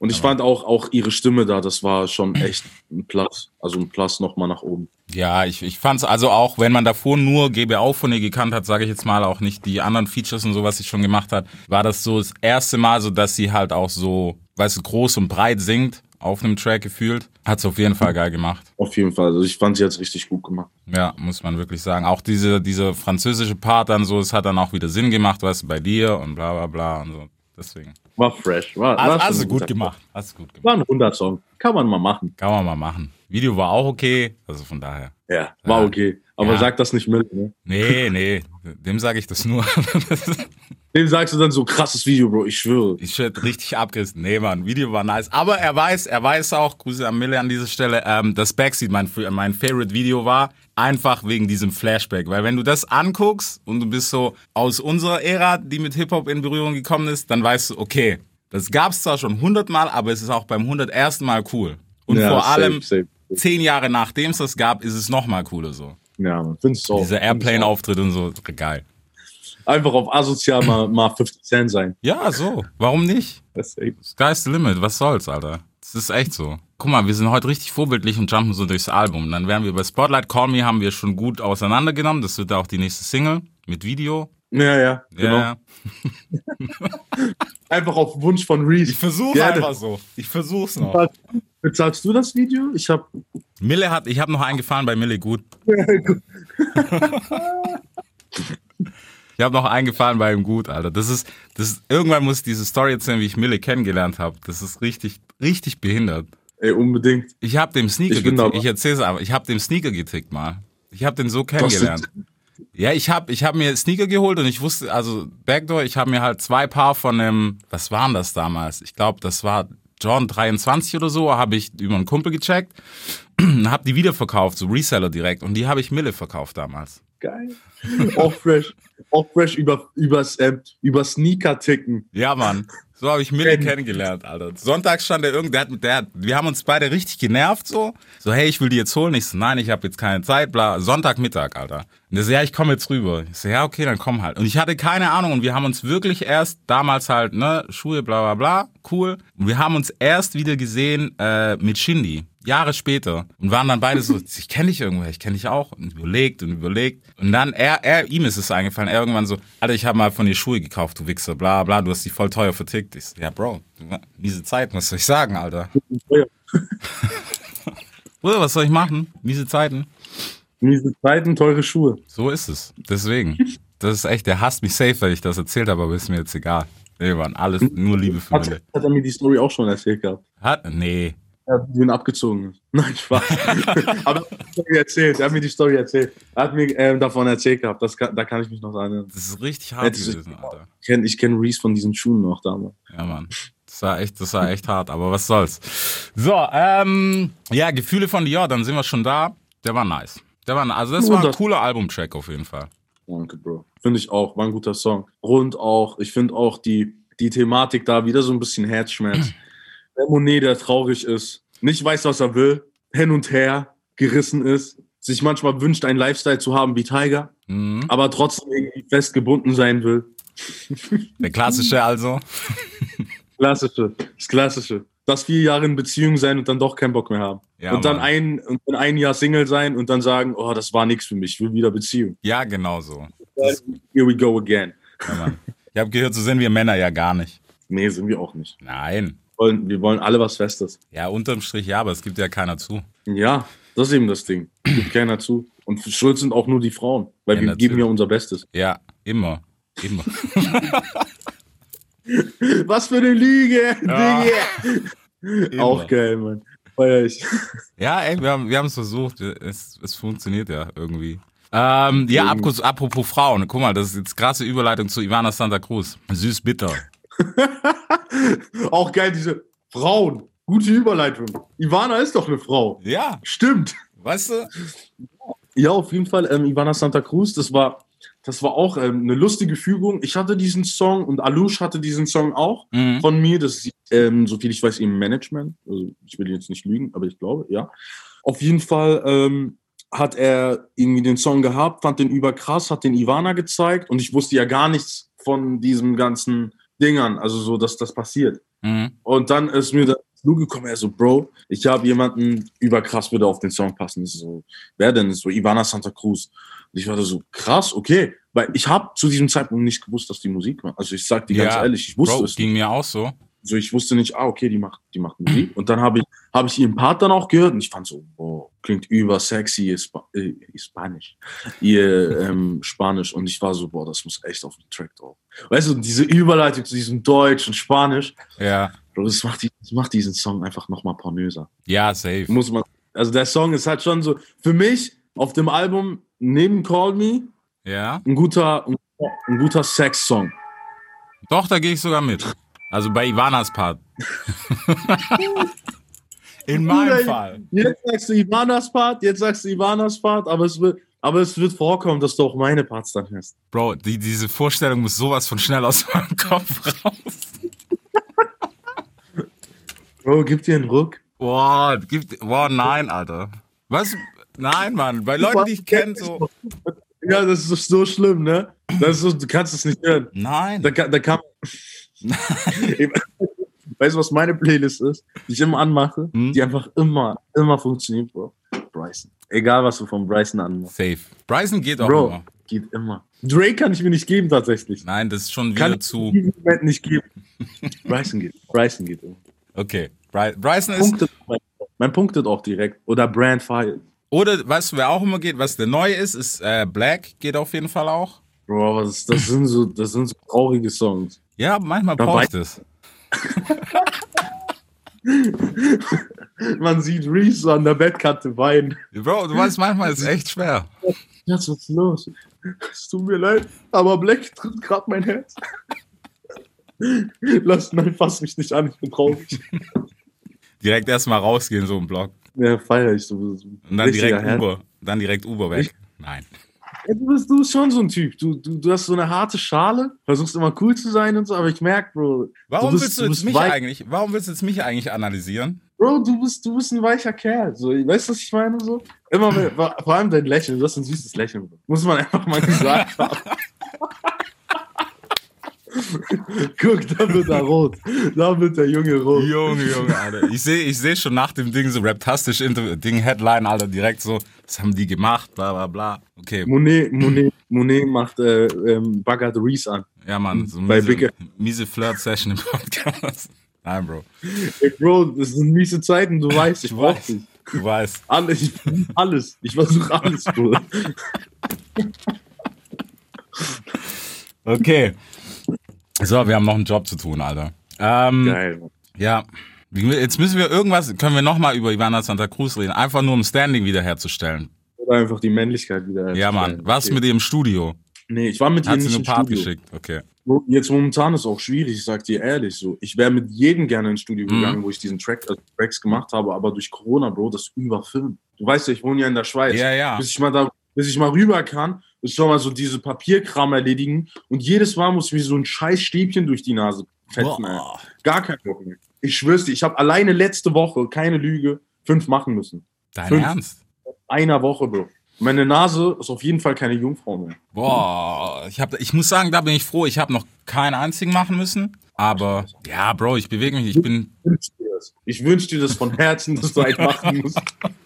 Und ich fand auch, auch ihre Stimme da, das war schon echt ein Plus. Also ein Plus nochmal nach oben. Ja, ich, ich fand's also auch, wenn man davor nur GBAU von ihr gekannt hat, sage ich jetzt mal auch nicht die anderen Features und so, was sie schon gemacht hat, war das so das erste Mal so, dass sie halt auch so, weißt du, groß und breit singt auf einem Track gefühlt. Hat's auf jeden Fall geil gemacht. Auf jeden Fall. Also ich fand sie jetzt richtig gut gemacht. Ja, muss man wirklich sagen. Auch diese, diese französische Part dann so, es hat dann auch wieder Sinn gemacht, weißt du, bei dir und bla bla bla und so. Deswegen. War fresh. War, Also, war also ein gut gemacht. Hast gut gemacht. War ein 100-Song. Kann man mal machen. Kann man mal machen. Video war auch okay, also von daher. Ja, war Ja. okay. Aber Ja. sag das nicht mit, ne? Nee, nee, dem sage ich das nur. Dem sagst du dann so krasses Video, Bro, ich schwöre. Ich hätte richtig abgerissen. Nee, Mann, Video war nice. Aber er weiß, er weiß auch, Grüße an Mille an dieser Stelle, ähm, dass Backseat mein, mein Favorite Video war. Einfach wegen diesem Flashback. Weil wenn du das anguckst und du bist so aus unserer Ära, die mit Hip-Hop in Berührung gekommen ist, dann weißt du, okay, das gab's zwar schon hundertmal, aber es ist auch beim 101. Mal cool. Und Ja, vor safe, allem safe. Zehn Jahre nachdem es das gab, ist es nochmal cooler so. Ja. Findest du auch. Dieser Airplane-Auftritt und so, geil. Einfach auf asozial mal, mal 50 Cent sein. Ja, so. Warum nicht? Sky's the limit, was soll's, Alter? Das ist echt so. Guck mal, wir sind heute richtig vorbildlich und jumpen so durchs Album. Dann wären wir bei Spotlight Call Me haben wir schon gut auseinandergenommen. Das wird auch die nächste Single mit Video. Ja, ja, genau. Ja, Einfach auf Wunsch von Reese. Ich versuche einfach so. Ich versuch's noch. Bezahlst du das Video? Ich hab. Mille hat, ich habe noch eingefahren bei Mille gut. Ich habe noch eingefahren bei ihm gut, Alter. Das ist, das ist, irgendwann muss ich diese Story erzählen, wie ich Mille kennengelernt habe. Das ist richtig, richtig behindert. Ey, unbedingt. Ich habe dem Sneaker Ich getickt. Ich erzähl's aber. Ich habe dem Sneaker getickt mal. Ich habe den so kennengelernt. Ja, ich habe ich hab mir Sneaker geholt und ich wusste, also Backdoor, ich habe mir halt zwei Paar von einem, was waren das damals? Ich glaube, das war John 23 oder so, habe ich über einen Kumpel gecheckt, habe die wiederverkauft, so Reseller direkt und die habe ich Mille verkauft damals. Geil. auch fresh. Auch fresh über, übers, ähm, über Sneaker ticken. Ja, Mann. So habe ich Kennen. kennengelernt, Alter. Sonntags stand der irgend, der hat, der hat, wir haben uns beide richtig genervt, so. So, hey, ich will die jetzt holen. Ich so, nein, ich habe jetzt keine Zeit, bla. Sonntagmittag, Alter. Und der so, ja, ich komme jetzt rüber. Ich so, ja, okay, dann komm halt. Und ich hatte keine Ahnung und wir haben uns wirklich erst damals halt, ne, Schuhe, bla, bla, bla, cool. Und wir haben uns erst wieder gesehen äh, mit Shindy. Jahre später und waren dann beide so, ich kenne dich irgendwoher, ich kenne dich auch und überlegt und überlegt und dann er, er ihm ist es eingefallen, er irgendwann so, Alter, ich habe mal von dir Schuhe gekauft, du Wichser, bla bla, du hast die voll teuer vertickt. Ich so, ja, Bro, miese Zeit, was soll ich sagen, Alter? Bruder, was soll ich machen? Miese Zeiten. Miese Zeiten, teure Schuhe. So ist es. Deswegen. Das ist echt, der hasst mich safe, weil ich das erzählt habe, aber ist mir jetzt egal. Nee, Mann, alles nur Liebe für Hat, Mille. hat er mir die Story auch schon erzählt gehabt. Hat, nee. Er hat den abgezogen. Nein, Spaß. Aber er hat mir die Story erzählt. Er hat mir die Story erzählt. Er hat mir ähm, davon erzählt gehabt. Das kann, da kann ich mich noch erinnern. Das ist richtig hart ich- gewesen, Alter. Ich kenne kenn Reese von diesen Schuhen noch damals. Ja, Mann. Das war echt, das war echt hart, aber was soll's. So, ähm, ja, Gefühle von Dior, dann sind wir schon da. Der war nice. Der war, also das war ein cooler Albumtrack auf jeden Fall. Danke, Bro. Finde ich auch. War ein guter Song. Rund auch. Ich finde auch die, die Thematik da wieder so ein bisschen Herzschmerz. Der Monet, der traurig ist, nicht weiß, was er will, hin und her gerissen ist, sich manchmal wünscht, einen Lifestyle zu haben wie Tiger, Mhm. aber trotzdem irgendwie festgebunden sein will. Der klassische also. Klassische. Das Klassische. dass vier Jahre in Beziehung sein und dann doch keinen Bock mehr haben. Ja, und dann Mann. ein, und dann ein Jahr Single sein und dann sagen, oh, das war nichts für mich, ich will wieder Beziehung. Ja, genau so. Here we go again. Ja. Ich habe gehört, so sind wir Männer ja gar nicht. Nee, sind wir auch nicht. Nein. Wir wollen, wir wollen alle was Festes. Ja, unterm Strich ja, aber es gibt ja keiner zu. Ja, das ist eben das Ding. Gibt keiner zu. Und schuld sind auch nur die Frauen, weil Ja, wir natürlich. geben ja unser Bestes. Ja, immer. Immer. Was für eine Lüge, Ja. Auch geil, Mann. Feier ich. Ja, ey, wir haben wir es versucht. Es, es funktioniert ja irgendwie. Ähm, ja, apropos, apropos Frauen. Guck mal, das ist jetzt krasse Überleitung zu Ivana Santa Cruz. Süß bitter. Auch geil, diese Frauen. Gute Überleitung. Ivana ist doch eine Frau. Ja, Stimmt. weißt du? Ja, auf jeden Fall. Ähm, Ivana Santa Cruz, das war, das war auch ähm, eine lustige Fügung. Ich hatte diesen Song und Alush hatte diesen Song auch Mhm. von mir. Das ist, ähm, soviel ich weiß, im Management. Also, ich will jetzt nicht lügen, aber ich glaube, ja. Auf jeden Fall ähm, hat er irgendwie den Song gehabt, fand den überkrass, hat den Ivana gezeigt und ich wusste ja gar nichts von diesen ganzen Dingern, also so, dass das passiert. Mhm. Und dann ist mir das gekommen, er so, Bro, ich habe jemanden überkrass, würde auf den Song passen. Ich so, wer denn? Ich So, Ivana Santa Cruz. Und ich war da so, krass, okay. Weil ich habe zu diesem Zeitpunkt nicht gewusst, dass die Musik macht. Also ich sag dir ganz Ja, ehrlich, ich wusste Bro, es nicht. ging mir auch so. So, ich wusste nicht, ah, okay, die macht, die macht Musik. Und dann habe ich, habe ich ihren Part dann auch gehört und ich fand so, boah, klingt über sexy, Spa äh, Spanisch, ihr ähm, Spanisch. Und ich war so, boah, das muss echt auf den Track drauf. Weißt du, diese Überleitung zu diesem Deutsch und Spanisch, Ja. Bro, das macht, die, das macht diesen Song einfach nochmal pornöser. Ja, safe. Muss man, also der Song ist halt schon so, für mich auf dem Album neben Call Me Ja. ein guter, ein, ein guter Sex-Song. Doch, da gehe ich sogar mit. Also bei Ivanas Part. In meinem Fall. Jetzt sagst du Ivanas Part, jetzt sagst du Ivanas Part, aber es wird, aber es wird vorkommen, dass du auch meine Parts dann hörst. Bro, die, diese Vorstellung muss sowas von schnell aus meinem Kopf raus. Bro, gib dir einen Ruck. Boah, gibt, boah, nein, Alter. Was? Nein, Mann. Bei Leuten, die ich kenne, so. Ja, das ist so schlimm, ne? Das ist so, du kannst es nicht hören. Nein. Da, kann- da kann Weißt du, was meine Playlist ist, die ich immer anmache, Hm? die einfach immer, immer funktioniert, Bro? Bryson. Egal, was du von Bryson anmachst. Safe. Bryson geht auch Bro, immer. geht immer. Drake kann ich mir nicht geben, tatsächlich. Nein, das ist schon Kann wieder ich zu. in diesem Moment nicht geben. Bryson geht. Bryson geht immer. Okay. Bry Bryson ist. Punktet, mein, mein punktet auch direkt. Oder Brand Fire. Oder du, wer auch immer geht, was der neue ist, ist äh, Black, geht auf jeden Fall auch. Bro, was, das, sind so, das sind so traurige Songs. Ja, manchmal braucht es. Man sieht Reese so an der Bettkante weinen. Bro, du weißt, manchmal ist es echt schwer. Jetzt was ist los? Es tut mir leid, aber Black tritt gerade mein Herz. Lass, nein, fass mich nicht an, ich bin traurig. Direkt erstmal rausgehen, so im Block. Ja, feier ich so. so Und dann direkt Herz. Uber. Dann direkt Uber weg. Nein. Du, bist, du bist schon so ein Typ. Du, du, du hast so eine harte Schale, versuchst immer cool zu sein und so, aber ich merke, Bro. Warum bist- willst du du jetzt bist mich eigentlich, warum willst du jetzt mich eigentlich analysieren? Bro, du bist, du bist ein weicher Kerl. So, weißt du, was ich meine? So? Immer, vor allem dein Lächeln, du hast ein süßes Lächeln. Bro. Muss man einfach mal gesagt haben. Guck, da wird er rot. Da wird der Junge rot. Junge, Junge, Alter. Ich sehe ich seh schon nach dem Ding so raptastisch Ding Headline, Alter, direkt so, was haben die gemacht, bla bla bla. Okay, Monet, Monet, Monet macht äh, ähm, Bagger Reese an. ja, Mann, so Bei miese, miese Flirt-Session im Podcast. Nein, Bro. Ey, Bro, das sind miese Zeiten, du weißt, ich brauch weiß. dich. Du weißt. Alles, ich, alles. Ich versuche alles, Bro. Okay. So, wir haben noch einen Job zu tun, Alter. Ähm, Geil. Ja. Jetzt müssen wir irgendwas, können wir nochmal über Ivana Santa Cruz reden, einfach nur um Standing wiederherzustellen. Oder einfach die Männlichkeit wieder. Ja, Mann. Was mit ihr im Studio? Nee, ich war mit ihr Hat sie nicht im Part Studio. geschickt? Okay. Jetzt momentan ist auch schwierig, ich sag dir ehrlich so. Ich wäre mit jedem gerne ins Studio Mhm. gegangen, wo ich diesen Track, also Tracks gemacht habe, aber durch Corona, Bro, das überfilmt. Du weißt ja, ich wohne ja in der Schweiz. Ja, ja. Bis ich mal da, bis ich mal rüber kann, ist schon mal so diese Papierkram erledigen und jedes Mal muss ich mir so ein scheiß Stäbchen durch die Nase fetzen. ey. Boah. Gar kein Bock mehr. Ich schwör's dir, ich habe alleine letzte Woche, keine Lüge, fünf machen müssen. Dein Fünf. Ernst? Einer Woche, Bro. Meine Nase ist auf jeden Fall keine Jungfrau mehr. Boah, ich, hab, ich muss sagen, da bin ich froh. Ich habe noch keinen einzigen machen müssen. Aber ja, Bro, ich bewege mich. Ich bin. Ich wünsche dir das von Herzen, dass du einen machen musst.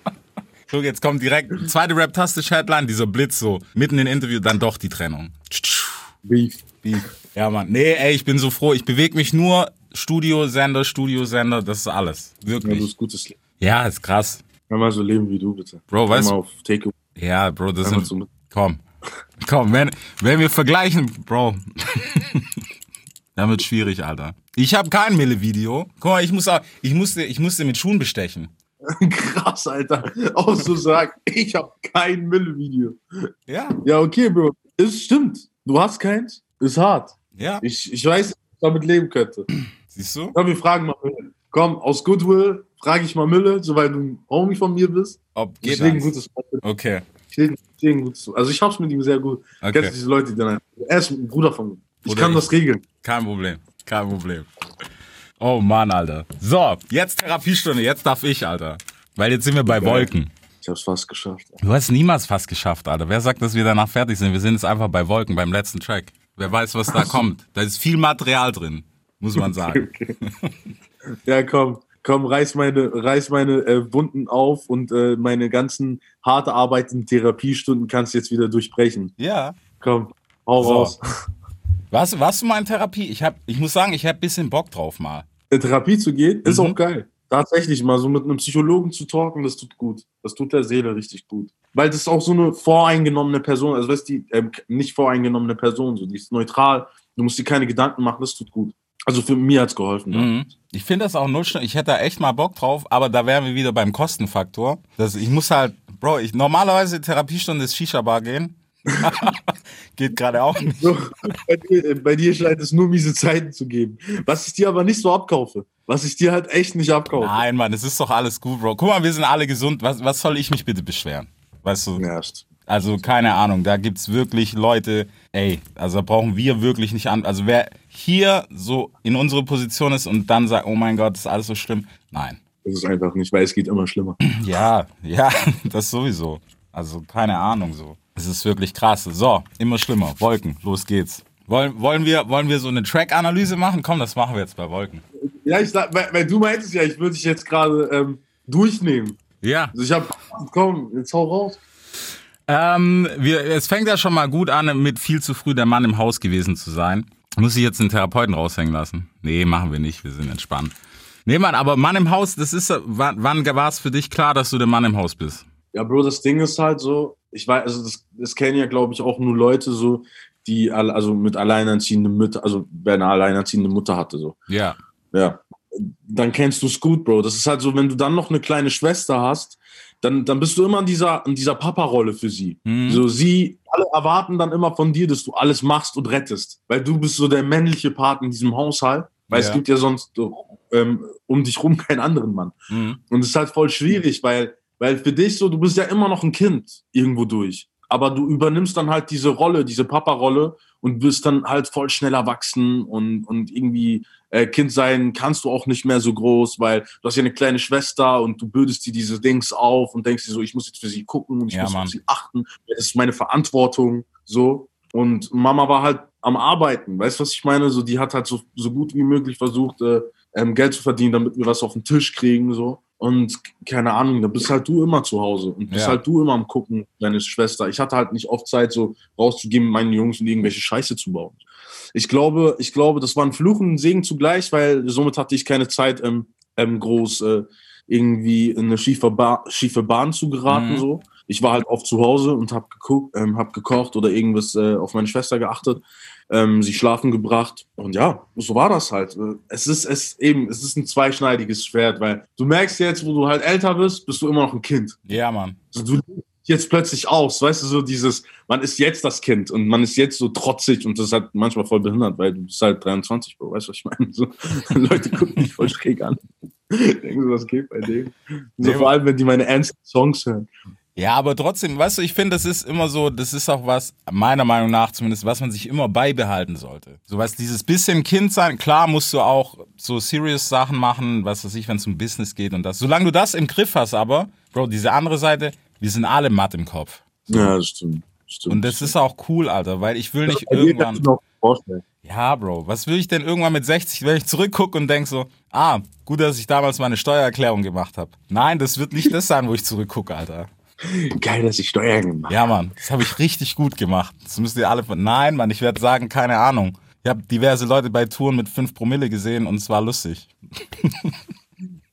So, jetzt kommt direkt zweite Rap-Tastisch-Headline, dieser Blitz so, mitten in Interview, dann doch die Trennung. Beef. Beef. Ja, Mann. Nee, ey, ich bin so froh. Ich bewege mich nur Studiosender, Studiosender, das ist alles. Ja, du Wirklich. hast gutes Leben. Ja, ist krass. Hör mal so leben wie du, bitte. Bro, weißt du- auf Take Ja, Bro, das sind. so- Komm. Komm, wenn, wenn wir vergleichen, Bro. Dann wird schwierig, Alter. Ich habe kein Mille-Video. Guck mal, ich muss auch, ich musste, ich musste mit Schuhen bestechen. Krass, Alter. Auch so sagt, ich habe kein Müllvideo. Ja. Ja, okay, Bro. Es stimmt. Du hast keins. Ist hart. Ja. Ich, ich weiß, dass ich damit leben könnte. Siehst du? Komm, wir fragen mal Mülle. Komm, aus Goodwill frage ich mal Mülle, so weil du ein Homie von mir bist. Ob Ich geht ein das? gutes mit- Okay. lege ein gutes Also ich hab's mit ihm sehr gut. Okay. Kennst du diese Leute, die dann er ist ein Bruder von mir. Ich Bruder, kann das regeln. Kein Problem. Kein Problem. Oh Mann, Alter. So, jetzt Therapiestunde. Jetzt darf ich, Alter. Weil jetzt sind wir bei Geil. Wolken. Ich hab's fast geschafft. Du hast niemals fast geschafft, Alter. Wer sagt, dass wir danach fertig sind? Wir sind jetzt einfach bei Wolken, beim letzten Track. Wer weiß, was da kommt. Da ist viel Material drin, muss man sagen. Ja, komm, komm, reiß meine, reiß meine äh, Wunden auf und äh, meine ganzen hart arbeitenden Therapiestunden kannst du jetzt wieder durchbrechen. Ja. Komm, hau So. raus. Warst, warst du mal in Therapie? Ich, hab, ich muss sagen, ich habe ein bisschen Bock drauf mal. In Therapie zu gehen, ist Mhm. auch geil. Tatsächlich mal so mit einem Psychologen zu talken, das tut gut. Das tut der Seele richtig gut. Weil das ist auch so eine voreingenommene Person, also weißt du, die ähm, nicht voreingenommene Person, so die ist neutral, du musst dir keine Gedanken machen, das tut gut. Also für mich hat's geholfen. Ja. Mhm. Ich finde das auch null schlimm. Ich hätte da echt mal Bock drauf, aber da wären wir wieder beim Kostenfaktor. Das, ich muss halt, Bro, ich normalerweise Therapiestunde ist Shisha-Bar gehen. Geht gerade auch nicht. Bei, dir, bei dir scheint es nur miese Zeiten zu geben. Was ich dir aber nicht so abkaufe. Was ich dir halt echt nicht abkaufe. Nein, Mann, es ist doch alles gut, Bro. Guck mal, wir sind alle gesund. Was, was soll ich mich bitte beschweren? Weißt du? Ja. Also keine Ahnung, da gibt's wirklich Leute, ey, also da brauchen wir wirklich nicht an. Also wer hier so in unsere Position ist und dann sagt, oh mein Gott, ist alles so schlimm. Nein. Das ist einfach nicht, weil es geht immer schlimmer. Ja, ja, das sowieso. Also keine Ahnung so. Es ist wirklich krass. So, immer schlimmer. Wolken, los geht's. Wollen, wollen, wir, wollen wir so eine Track-Analyse machen? Komm, das machen wir jetzt bei Wolken. Ja, ich sag, weil, weil du meintest ja, ich würde dich jetzt gerade ähm, durchnehmen. Ja. Also ich hab, komm, jetzt hau raus. Ähm, wir, es fängt ja schon mal gut an, mit viel zu früh der Mann im Haus gewesen zu sein. Muss ich jetzt den Therapeuten raushängen lassen? Nee, machen wir nicht. Wir sind entspannt. Nee, Mann, aber Mann im Haus, das ist, wann, wann war es für dich klar, dass du der Mann im Haus bist? Ja, Bro, das Ding ist halt so, ich weiß, also das, das kennen ja, glaube ich, auch nur Leute so, die also mit alleinerziehenden Mütter, also wer eine alleinerziehende Mutter hatte, so. Ja. Ja. Dann kennst du es gut, Bro. Das ist halt so, wenn du dann noch eine kleine Schwester hast, dann, dann bist du immer in dieser, in dieser Papa-Rolle für sie. Mhm. So, sie, alle erwarten dann immer von dir, dass du alles machst und rettest. Weil du bist so der männliche Part in diesem Haushalt. Weil Ja. es gibt ja sonst ähm, um dich rum keinen anderen Mann. Mhm. Und es ist halt voll schwierig, weil, weil für dich so, du bist ja immer noch ein Kind irgendwo durch. Aber du übernimmst dann halt diese Rolle, diese Papa-Rolle und wirst dann halt voll schnell erwachsen und, und irgendwie äh, Kind sein kannst du auch nicht mehr so groß, weil du hast ja eine kleine Schwester und du bürdest dir diese Dings auf und denkst dir so, ich muss jetzt für sie gucken und ich Ja, muss Mann. auf sie achten. Das ist meine Verantwortung. So. Und Mama war halt am Arbeiten. Weißt du, was ich meine? So, die hat halt so, so gut wie möglich versucht, äh, ähm, Geld zu verdienen, damit wir was auf den Tisch kriegen. So. Und keine Ahnung, da bist halt du immer zu Hause und bist Ja. halt du immer am Gucken, deine Schwester. Ich hatte halt nicht oft Zeit, so rauszugehen mit meinen Jungs und irgendwelche Scheiße zu bauen. Ich glaube, ich glaube, das war ein Fluch und ein Segen zugleich, weil somit hatte ich keine Zeit, ähm, ähm, groß äh, irgendwie in eine schiefe, ba schiefe Bahn zu geraten. Mhm. So. Ich war halt oft zu Hause und habe geguckt, ähm, hab gekocht oder irgendwas äh, auf meine Schwester geachtet, ähm, sie schlafen gebracht und ja, so war das halt. Äh, Es ist es eben, es ist ein zweischneidiges Schwert, weil du merkst jetzt, wo du halt älter bist, bist du immer noch ein Kind. Ja, Mann. Also du jetzt plötzlich aus, weißt du, so dieses, man ist jetzt das Kind und man ist jetzt so trotzig und das ist halt manchmal voll behindert, weil du bist halt 23, Bro, weißt du, was ich meine? So, Leute gucken mich voll schräg an. Denken so, was geht bei denen? So, vor allem, wenn die meine ernsten Songs hören. Ja, aber trotzdem, weißt du, ich finde, das ist immer so, das ist auch was, meiner Meinung nach zumindest, was man sich immer beibehalten sollte. So was, dieses bisschen Kind sein, klar musst du auch so serious Sachen machen, was weiß ich, wenn es um Business geht und das. Solange du das im Griff hast, aber, Bro, diese andere Seite, wir sind alle matt im Kopf. Ja, das stimmt. stimmt Und das ist auch cool, Alter, weil ich will nicht dir, irgendwann. Ja, Bro, was will ich denn irgendwann mit 60, wenn ich zurückgucke und denke so, ah, gut, dass ich damals meine Steuererklärung gemacht habe. Nein, das wird nicht das sein, wo ich zurückgucke, Alter. Geil, dass ich Steuern gemacht Ja, Mann, das habe ich richtig gut gemacht. Das müsst ihr alle von. Nein, Mann, ich werde sagen, keine Ahnung. Ich habe diverse Leute bei Touren mit 5 Promille gesehen und es war lustig.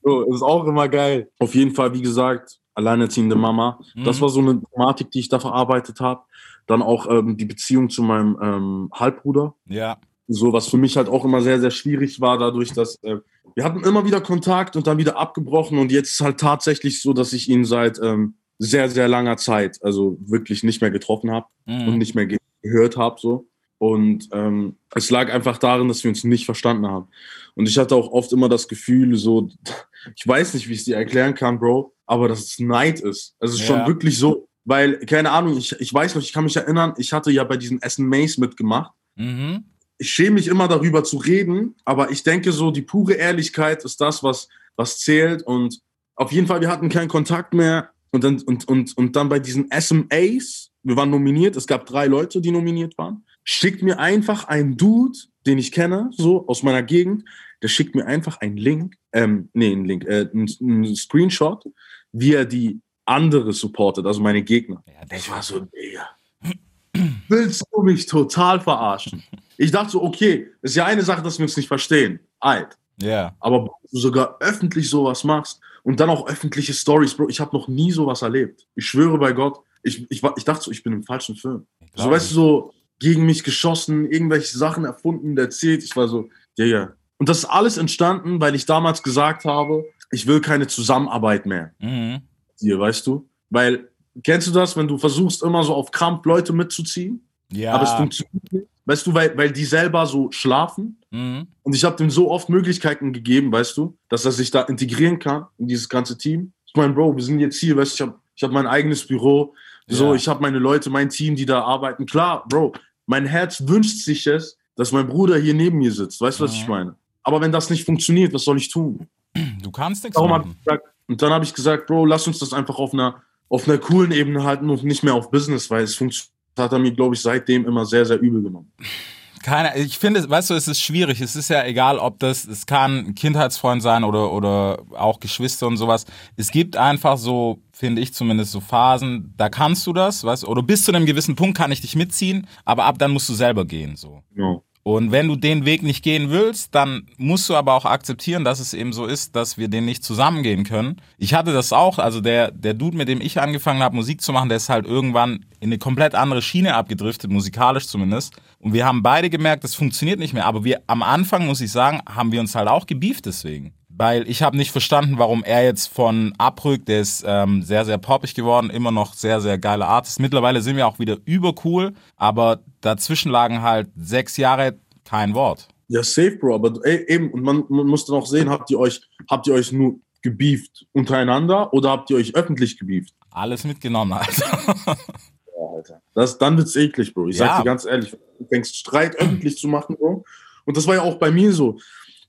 So, ist auch immer geil. Auf jeden Fall, wie gesagt, alleinerziehende Mama. Das war so eine Thematik, die ich da verarbeitet habe. Dann auch ähm, die Beziehung zu meinem ähm, Halbbruder. Ja. So, was für mich halt auch immer sehr, sehr schwierig war, dadurch, dass äh, wir hatten immer wieder Kontakt und dann wieder abgebrochen. Und jetzt ist halt tatsächlich so, dass ich ihn seit ähm, sehr, sehr langer Zeit, also wirklich nicht mehr getroffen habe Mhm. und nicht mehr ge gehört habe. So. Und ähm, es lag einfach darin, dass wir uns nicht verstanden haben. Und ich hatte auch oft immer das Gefühl, so, ich weiß nicht, wie ich es dir erklären kann, Bro, aber dass es Neid ist. Also es ist Ja. schon wirklich so, weil, keine Ahnung, ich, ich weiß noch, ich kann mich erinnern, ich hatte ja bei diesem Essen Maze mitgemacht. Mhm. Ich schäme mich immer darüber zu reden, aber ich denke so, die pure Ehrlichkeit ist das, was, was zählt. Und auf jeden Fall, wir hatten keinen Kontakt mehr. Und dann, und, und, und dann bei diesen SMAs, wir waren nominiert, es gab drei Leute, die nominiert waren, schickt mir einfach ein Dude, den ich kenne, so aus meiner Gegend, der schickt mir einfach einen Link, ähm, nee, einen Link, äh, einen, einen Screenshot, wie er die andere supportet, also meine Gegner. Ja, das- Ich war so, Digga, willst du mich total verarschen? Ich dachte so, okay, ist ja eine Sache, dass wir uns nicht verstehen. Alt. Ja. Aber Bro, du sogar öffentlich sowas machst und dann auch öffentliche Stories, Bro, ich habe noch nie sowas erlebt. Ich schwöre bei Gott, ich, ich, ich dachte so, ich bin im falschen Film. So, weißt du, so gegen mich geschossen, irgendwelche Sachen erfunden, erzählt. Ich war so, Digga. Und das ist alles entstanden, weil ich damals gesagt habe, ich will keine Zusammenarbeit mehr Mhm. dir, weißt du? Weil, kennst du das, wenn du versuchst, immer so auf Krampf Leute mitzuziehen, Ja. aber es funktioniert nicht? Weißt du, weil, weil die selber so schlafen Mhm. und ich habe dem so oft Möglichkeiten gegeben, weißt du, dass er sich da integrieren kann in dieses ganze Team. Ich meine, Bro, wir sind jetzt hier, weißt du, ich habe ich hab mein eigenes Büro, so, Ja. ich habe meine Leute, mein Team, die da arbeiten. Klar, Bro, mein Herz wünscht sich es, dass mein Bruder hier neben mir sitzt. Weißt du, was Mhm. ich meine? Aber wenn das nicht funktioniert, was soll ich tun? Du kannst nichts Darum machen. gesagt, und dann habe ich gesagt, Bro, lass uns das einfach auf einer, auf einer coolen Ebene halten und nicht mehr auf Business, weil es funktioniert. Hat er mir, glaube ich, seitdem immer sehr, sehr übel genommen. Keine, ich finde, weißt du, es ist schwierig. Es ist ja egal, ob das, es kann ein Kindheitsfreund sein oder, oder auch Geschwister und sowas. Es gibt einfach so, finde ich zumindest, so Phasen, da kannst du das, weißt du, oder bis zu einem gewissen Punkt kann ich dich mitziehen, aber ab dann musst du selber gehen, so. Genau. Und wenn du den Weg nicht gehen willst, dann musst du aber auch akzeptieren, dass es eben so ist, dass wir den nicht zusammen gehen können. Ich hatte das auch, also der, der Dude, mit dem ich angefangen habe, Musik zu machen, der ist halt irgendwann in eine komplett andere Schiene abgedriftet, musikalisch zumindest. Und wir haben beide gemerkt, das funktioniert nicht mehr. Aber wir am Anfang, muss ich sagen, haben wir uns halt auch gebieft deswegen. Weil ich habe nicht verstanden, warum er jetzt von abrückt. Der ist ähm, sehr, sehr poppig geworden, immer noch sehr, sehr geile Artist. Mittlerweile sind wir auch wieder übercool, aber dazwischen lagen halt sechs Jahre kein Wort. Ja, safe, Bro. Aber ey, eben, und man, man muss dann auch sehen, habt ihr euch, habt ihr euch nur gebieft untereinander oder habt ihr euch öffentlich gebieft? Alles mitgenommen, Alter. Ja, Alter. Das, dann wird's eklig, Bro. Ich Ja. sag dir ganz ehrlich, du fängst Streit öffentlich zu machen, Bro. Und das war ja auch bei mir so.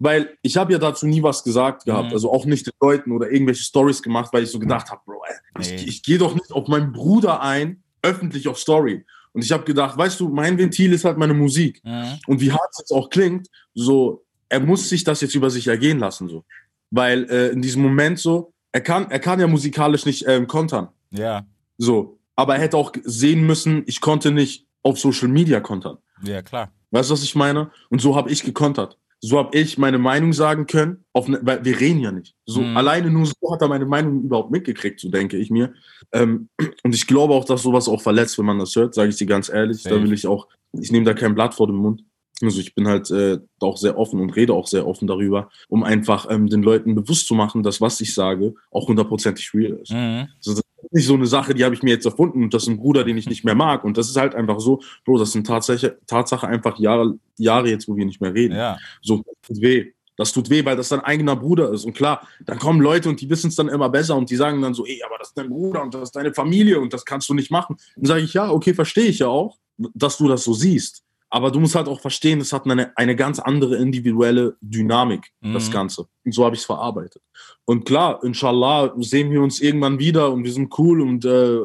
Weil ich habe ja dazu nie was gesagt gehabt. Mhm. Also auch nicht den Leuten oder irgendwelche Stories gemacht, weil ich so gedacht habe, Bro, ey, ich, ich gehe doch nicht auf meinen Bruder ein, öffentlich auf Story. Und ich habe gedacht, weißt du, mein Ventil ist halt meine Musik. Mhm. Und wie hart es jetzt auch klingt, so, er muss sich das jetzt über sich ergehen lassen, so. Weil äh, in diesem Moment so, er kann, er kann ja musikalisch nicht ähm, kontern. Ja, So. Aber er hätte auch sehen müssen, ich konnte nicht auf Social Media kontern. ja, klar. Weißt du, was ich meine? Und so habe ich gekontert. So habe ich meine Meinung sagen können, auf ne, weil wir reden ja nicht. So Mhm. alleine nur so hat er meine Meinung überhaupt mitgekriegt, so denke ich mir. Ähm, und ich glaube auch, dass sowas auch verletzt, wenn man das hört, sage ich dir ganz ehrlich. Da Safe. will ich auch, ich nehme da kein Blatt vor den Mund. Also ich bin halt äh, auch sehr offen und rede auch sehr offen darüber, um einfach ähm, den Leuten bewusst zu machen, dass was ich sage auch hundertprozentig real ist. Mhm. So, das ist nicht so eine Sache, die habe ich mir jetzt erfunden und das ist ein Bruder, den ich nicht mehr mag. Und das ist halt einfach so, Bro, das sind Tatsache, Tatsache einfach Jahre, Jahre jetzt, wo wir nicht mehr reden. Ja, So, das tut weh. Das tut weh, weil das dein eigener Bruder ist. Und klar, dann kommen Leute und die wissen es dann immer besser und die sagen dann so, ey, aber das ist dein Bruder und das ist deine Familie und das kannst du nicht machen. Dann sage ich, ja, okay, verstehe ich ja auch, dass du das so siehst. Aber du musst halt auch verstehen, das hat eine, eine ganz andere individuelle Dynamik, das Mhm. Ganze. Und so habe ich es verarbeitet. Und klar, inshallah sehen wir uns irgendwann wieder und wir sind cool und äh,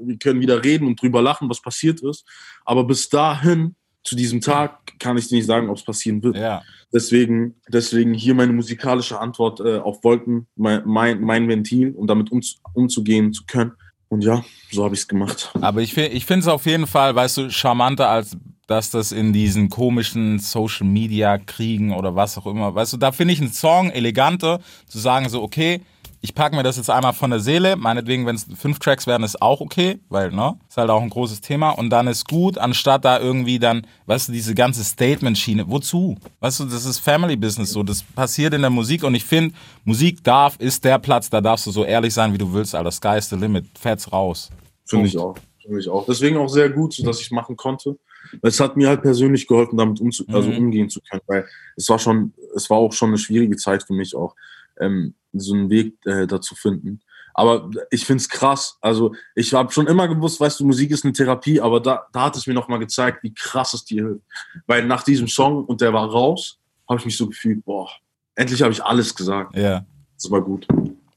wir können wieder reden und drüber lachen, was passiert ist. Aber bis dahin zu diesem Tag kann ich dir nicht sagen, ob es passieren wird. Ja. Deswegen, deswegen hier meine musikalische Antwort äh, auf Wolken, mein, mein, mein Ventil, um damit um, umzugehen zu können. Und ja, so habe ich es gemacht. Aber ich, ich finde es auf jeden Fall, weißt du, charmanter, als dass das in diesen komischen Social Media Kriegen oder was auch immer, weißt du, da finde ich einen Song eleganter, zu sagen so, okay, ich packe mir das jetzt einmal von der Seele, meinetwegen, wenn es fünf Tracks werden, ist auch okay, weil, ne, ist halt auch ein großes Thema und dann ist gut, anstatt da irgendwie dann, weißt du, diese ganze Statement-Schiene, wozu? Weißt du, das ist Family Business so, das passiert in der Musik und ich finde, Musik darf, ist der Platz, da darfst du so ehrlich sein, wie du willst, Alter, sky is the limit, fetz raus. Finde ich auch. Finde ich auch. Deswegen auch sehr gut, so dass ich machen konnte. Es hat mir halt persönlich geholfen, damit umzu also Mhm. umgehen zu können, weil es war schon, es war auch schon eine schwierige Zeit für mich auch, ähm, so einen Weg äh, dazu finden. Aber ich finde es krass. Also ich habe schon immer gewusst, weißt du, Musik ist eine Therapie, aber da, da hat es mir nochmal gezeigt, wie krass es dir hilft. Weil nach diesem Song und der war raus, habe ich mich so gefühlt, boah, endlich habe ich alles gesagt. Ja. Das war gut.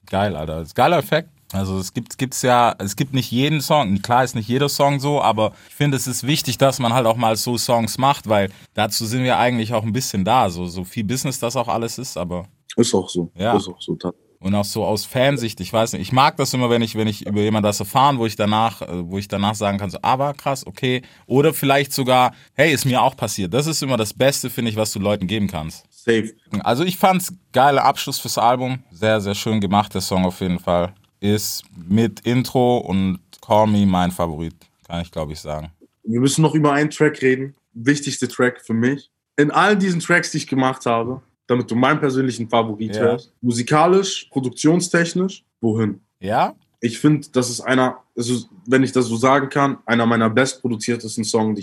Geil, Alter. Das ist geiler Effekt. Also es gibt gibt's ja, es gibt nicht jeden Song. Klar ist nicht jeder Song so, aber ich finde, es ist wichtig, dass man halt auch mal so Songs macht, weil dazu sind wir eigentlich auch ein bisschen da. So, so viel Business das auch alles ist, aber Ist auch so. Ja. Ist auch so. und auch so aus Fansicht, ich weiß nicht, ich mag das immer, wenn ich, wenn ich über jemand das erfahren, wo ich danach, äh, wo ich danach sagen kann, so, aber krass, okay. Oder vielleicht sogar, hey, ist mir auch passiert. Das ist immer das Beste, finde ich, was du Leuten geben kannst. Safe. Also ich fand's geiler Abschluss fürs Album. Sehr, sehr schön gemacht, der Song auf jeden Fall. Ist mit Intro und Call Me mein Favorit, kann ich glaube ich sagen. Wir müssen noch über einen Track reden. Wichtigste Track für mich. In all diesen Tracks, die ich gemacht habe, damit du meinen persönlichen Favorit Ja. hörst, musikalisch, produktionstechnisch, wohin? Ja? Ich finde, das ist einer, also, wenn ich das so sagen kann, einer meiner bestproduziertesten Songs,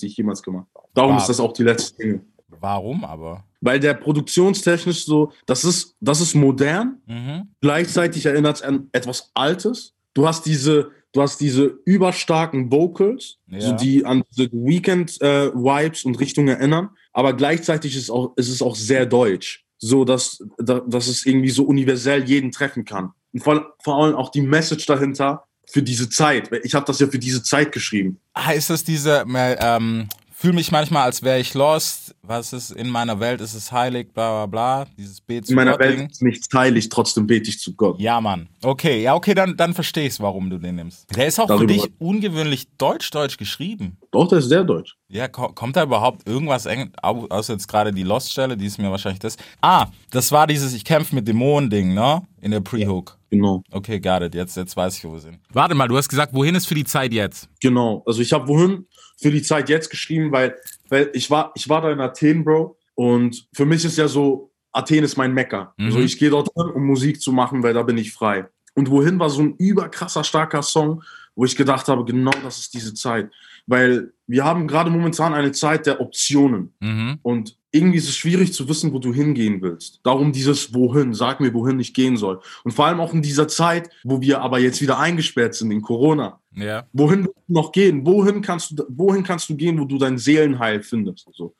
die ich jemals gemacht habe. Darum Wow. ist das auch die letzte Single. Warum aber? Weil der produktionstechnisch so, das ist, das ist modern, Mhm. gleichzeitig erinnert es an etwas Altes. Du hast diese, du hast diese überstarken Vocals, Ja. so die an diese Weekend-Vibes und Richtungen erinnern, aber gleichzeitig ist, auch, ist es auch sehr deutsch, so dass, da- dass es irgendwie so universell jeden treffen kann. Und vor, vor allem auch die Message dahinter für diese Zeit. Ich habe das ja für diese Zeit geschrieben. Ah, ist das diese, äh, ähm, fühle mich manchmal, als wäre ich lost. Was ist in meiner Welt? Ist es heilig? Bla bla bla. Dieses Bet zu In meiner Gott Welt Ding. ist nichts heilig, trotzdem bete ich zu Gott. Ja, Mann. Okay, ja, okay, dann, dann verstehe ich warum du den nimmst. Der ist auch für Darüber- dich ungewöhnlich deutsch-deutsch geschrieben. Doch, der ist sehr deutsch. Ja, ko kommt da überhaupt irgendwas eng, au- außer jetzt gerade die Lost-Stelle, die ist mir wahrscheinlich das. Ah, das war dieses Ich kämpfe mit Dämonen-Ding, ne? In der Pre-Hook. Genau. Okay, got it. Jetzt, jetzt weiß ich, wo wir sind. Warte mal, du hast gesagt, wohin ist für die Zeit jetzt? Genau. Also ich habe wohin für die Zeit jetzt geschrieben, weil, weil ich war, ich war da in Athen, Bro. Und für mich ist ja so, Athen ist mein Mecker. Mhm. Also ich gehe dort hin, um Musik zu machen, weil da bin ich frei. Und wohin war so ein überkrasser, starker Song, wo ich gedacht habe, genau das ist diese Zeit. Weil wir haben gerade momentan eine Zeit der Optionen. Mhm. Und irgendwie ist es schwierig zu wissen, wo du hingehen willst. Darum dieses Wohin, sag mir, wohin ich gehen soll. Und vor allem auch in dieser Zeit, wo wir aber jetzt wieder eingesperrt sind in Corona. Ja. Wohin willst du noch gehen? Wohin kannst du, wohin kannst du gehen, wo du dein Seelenheil findest? So.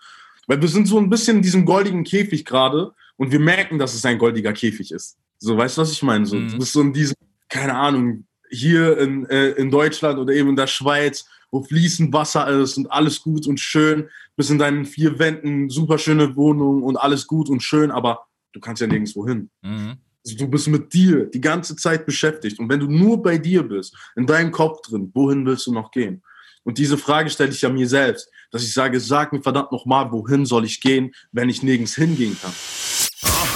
Weil wir sind so ein bisschen in diesem goldigen Käfig gerade und wir merken, dass es ein goldiger Käfig ist. So, weißt du, was ich meine? So, Mhm. Du bist so in diesem, keine Ahnung, hier in, äh, in Deutschland oder eben in der Schweiz, wo fließend Wasser ist und alles gut und schön, bist in deinen vier Wänden, super schöne Wohnung und alles gut und schön, aber du kannst ja nirgendwo hin. Mhm. Also du bist mit dir die ganze Zeit beschäftigt. Und wenn du nur bei dir bist, in deinem Kopf drin, wohin willst du noch gehen? Und diese Frage stelle ich ja mir selbst, dass ich sage, sag mir verdammt nochmal, wohin soll ich gehen, wenn ich nirgends hingehen kann?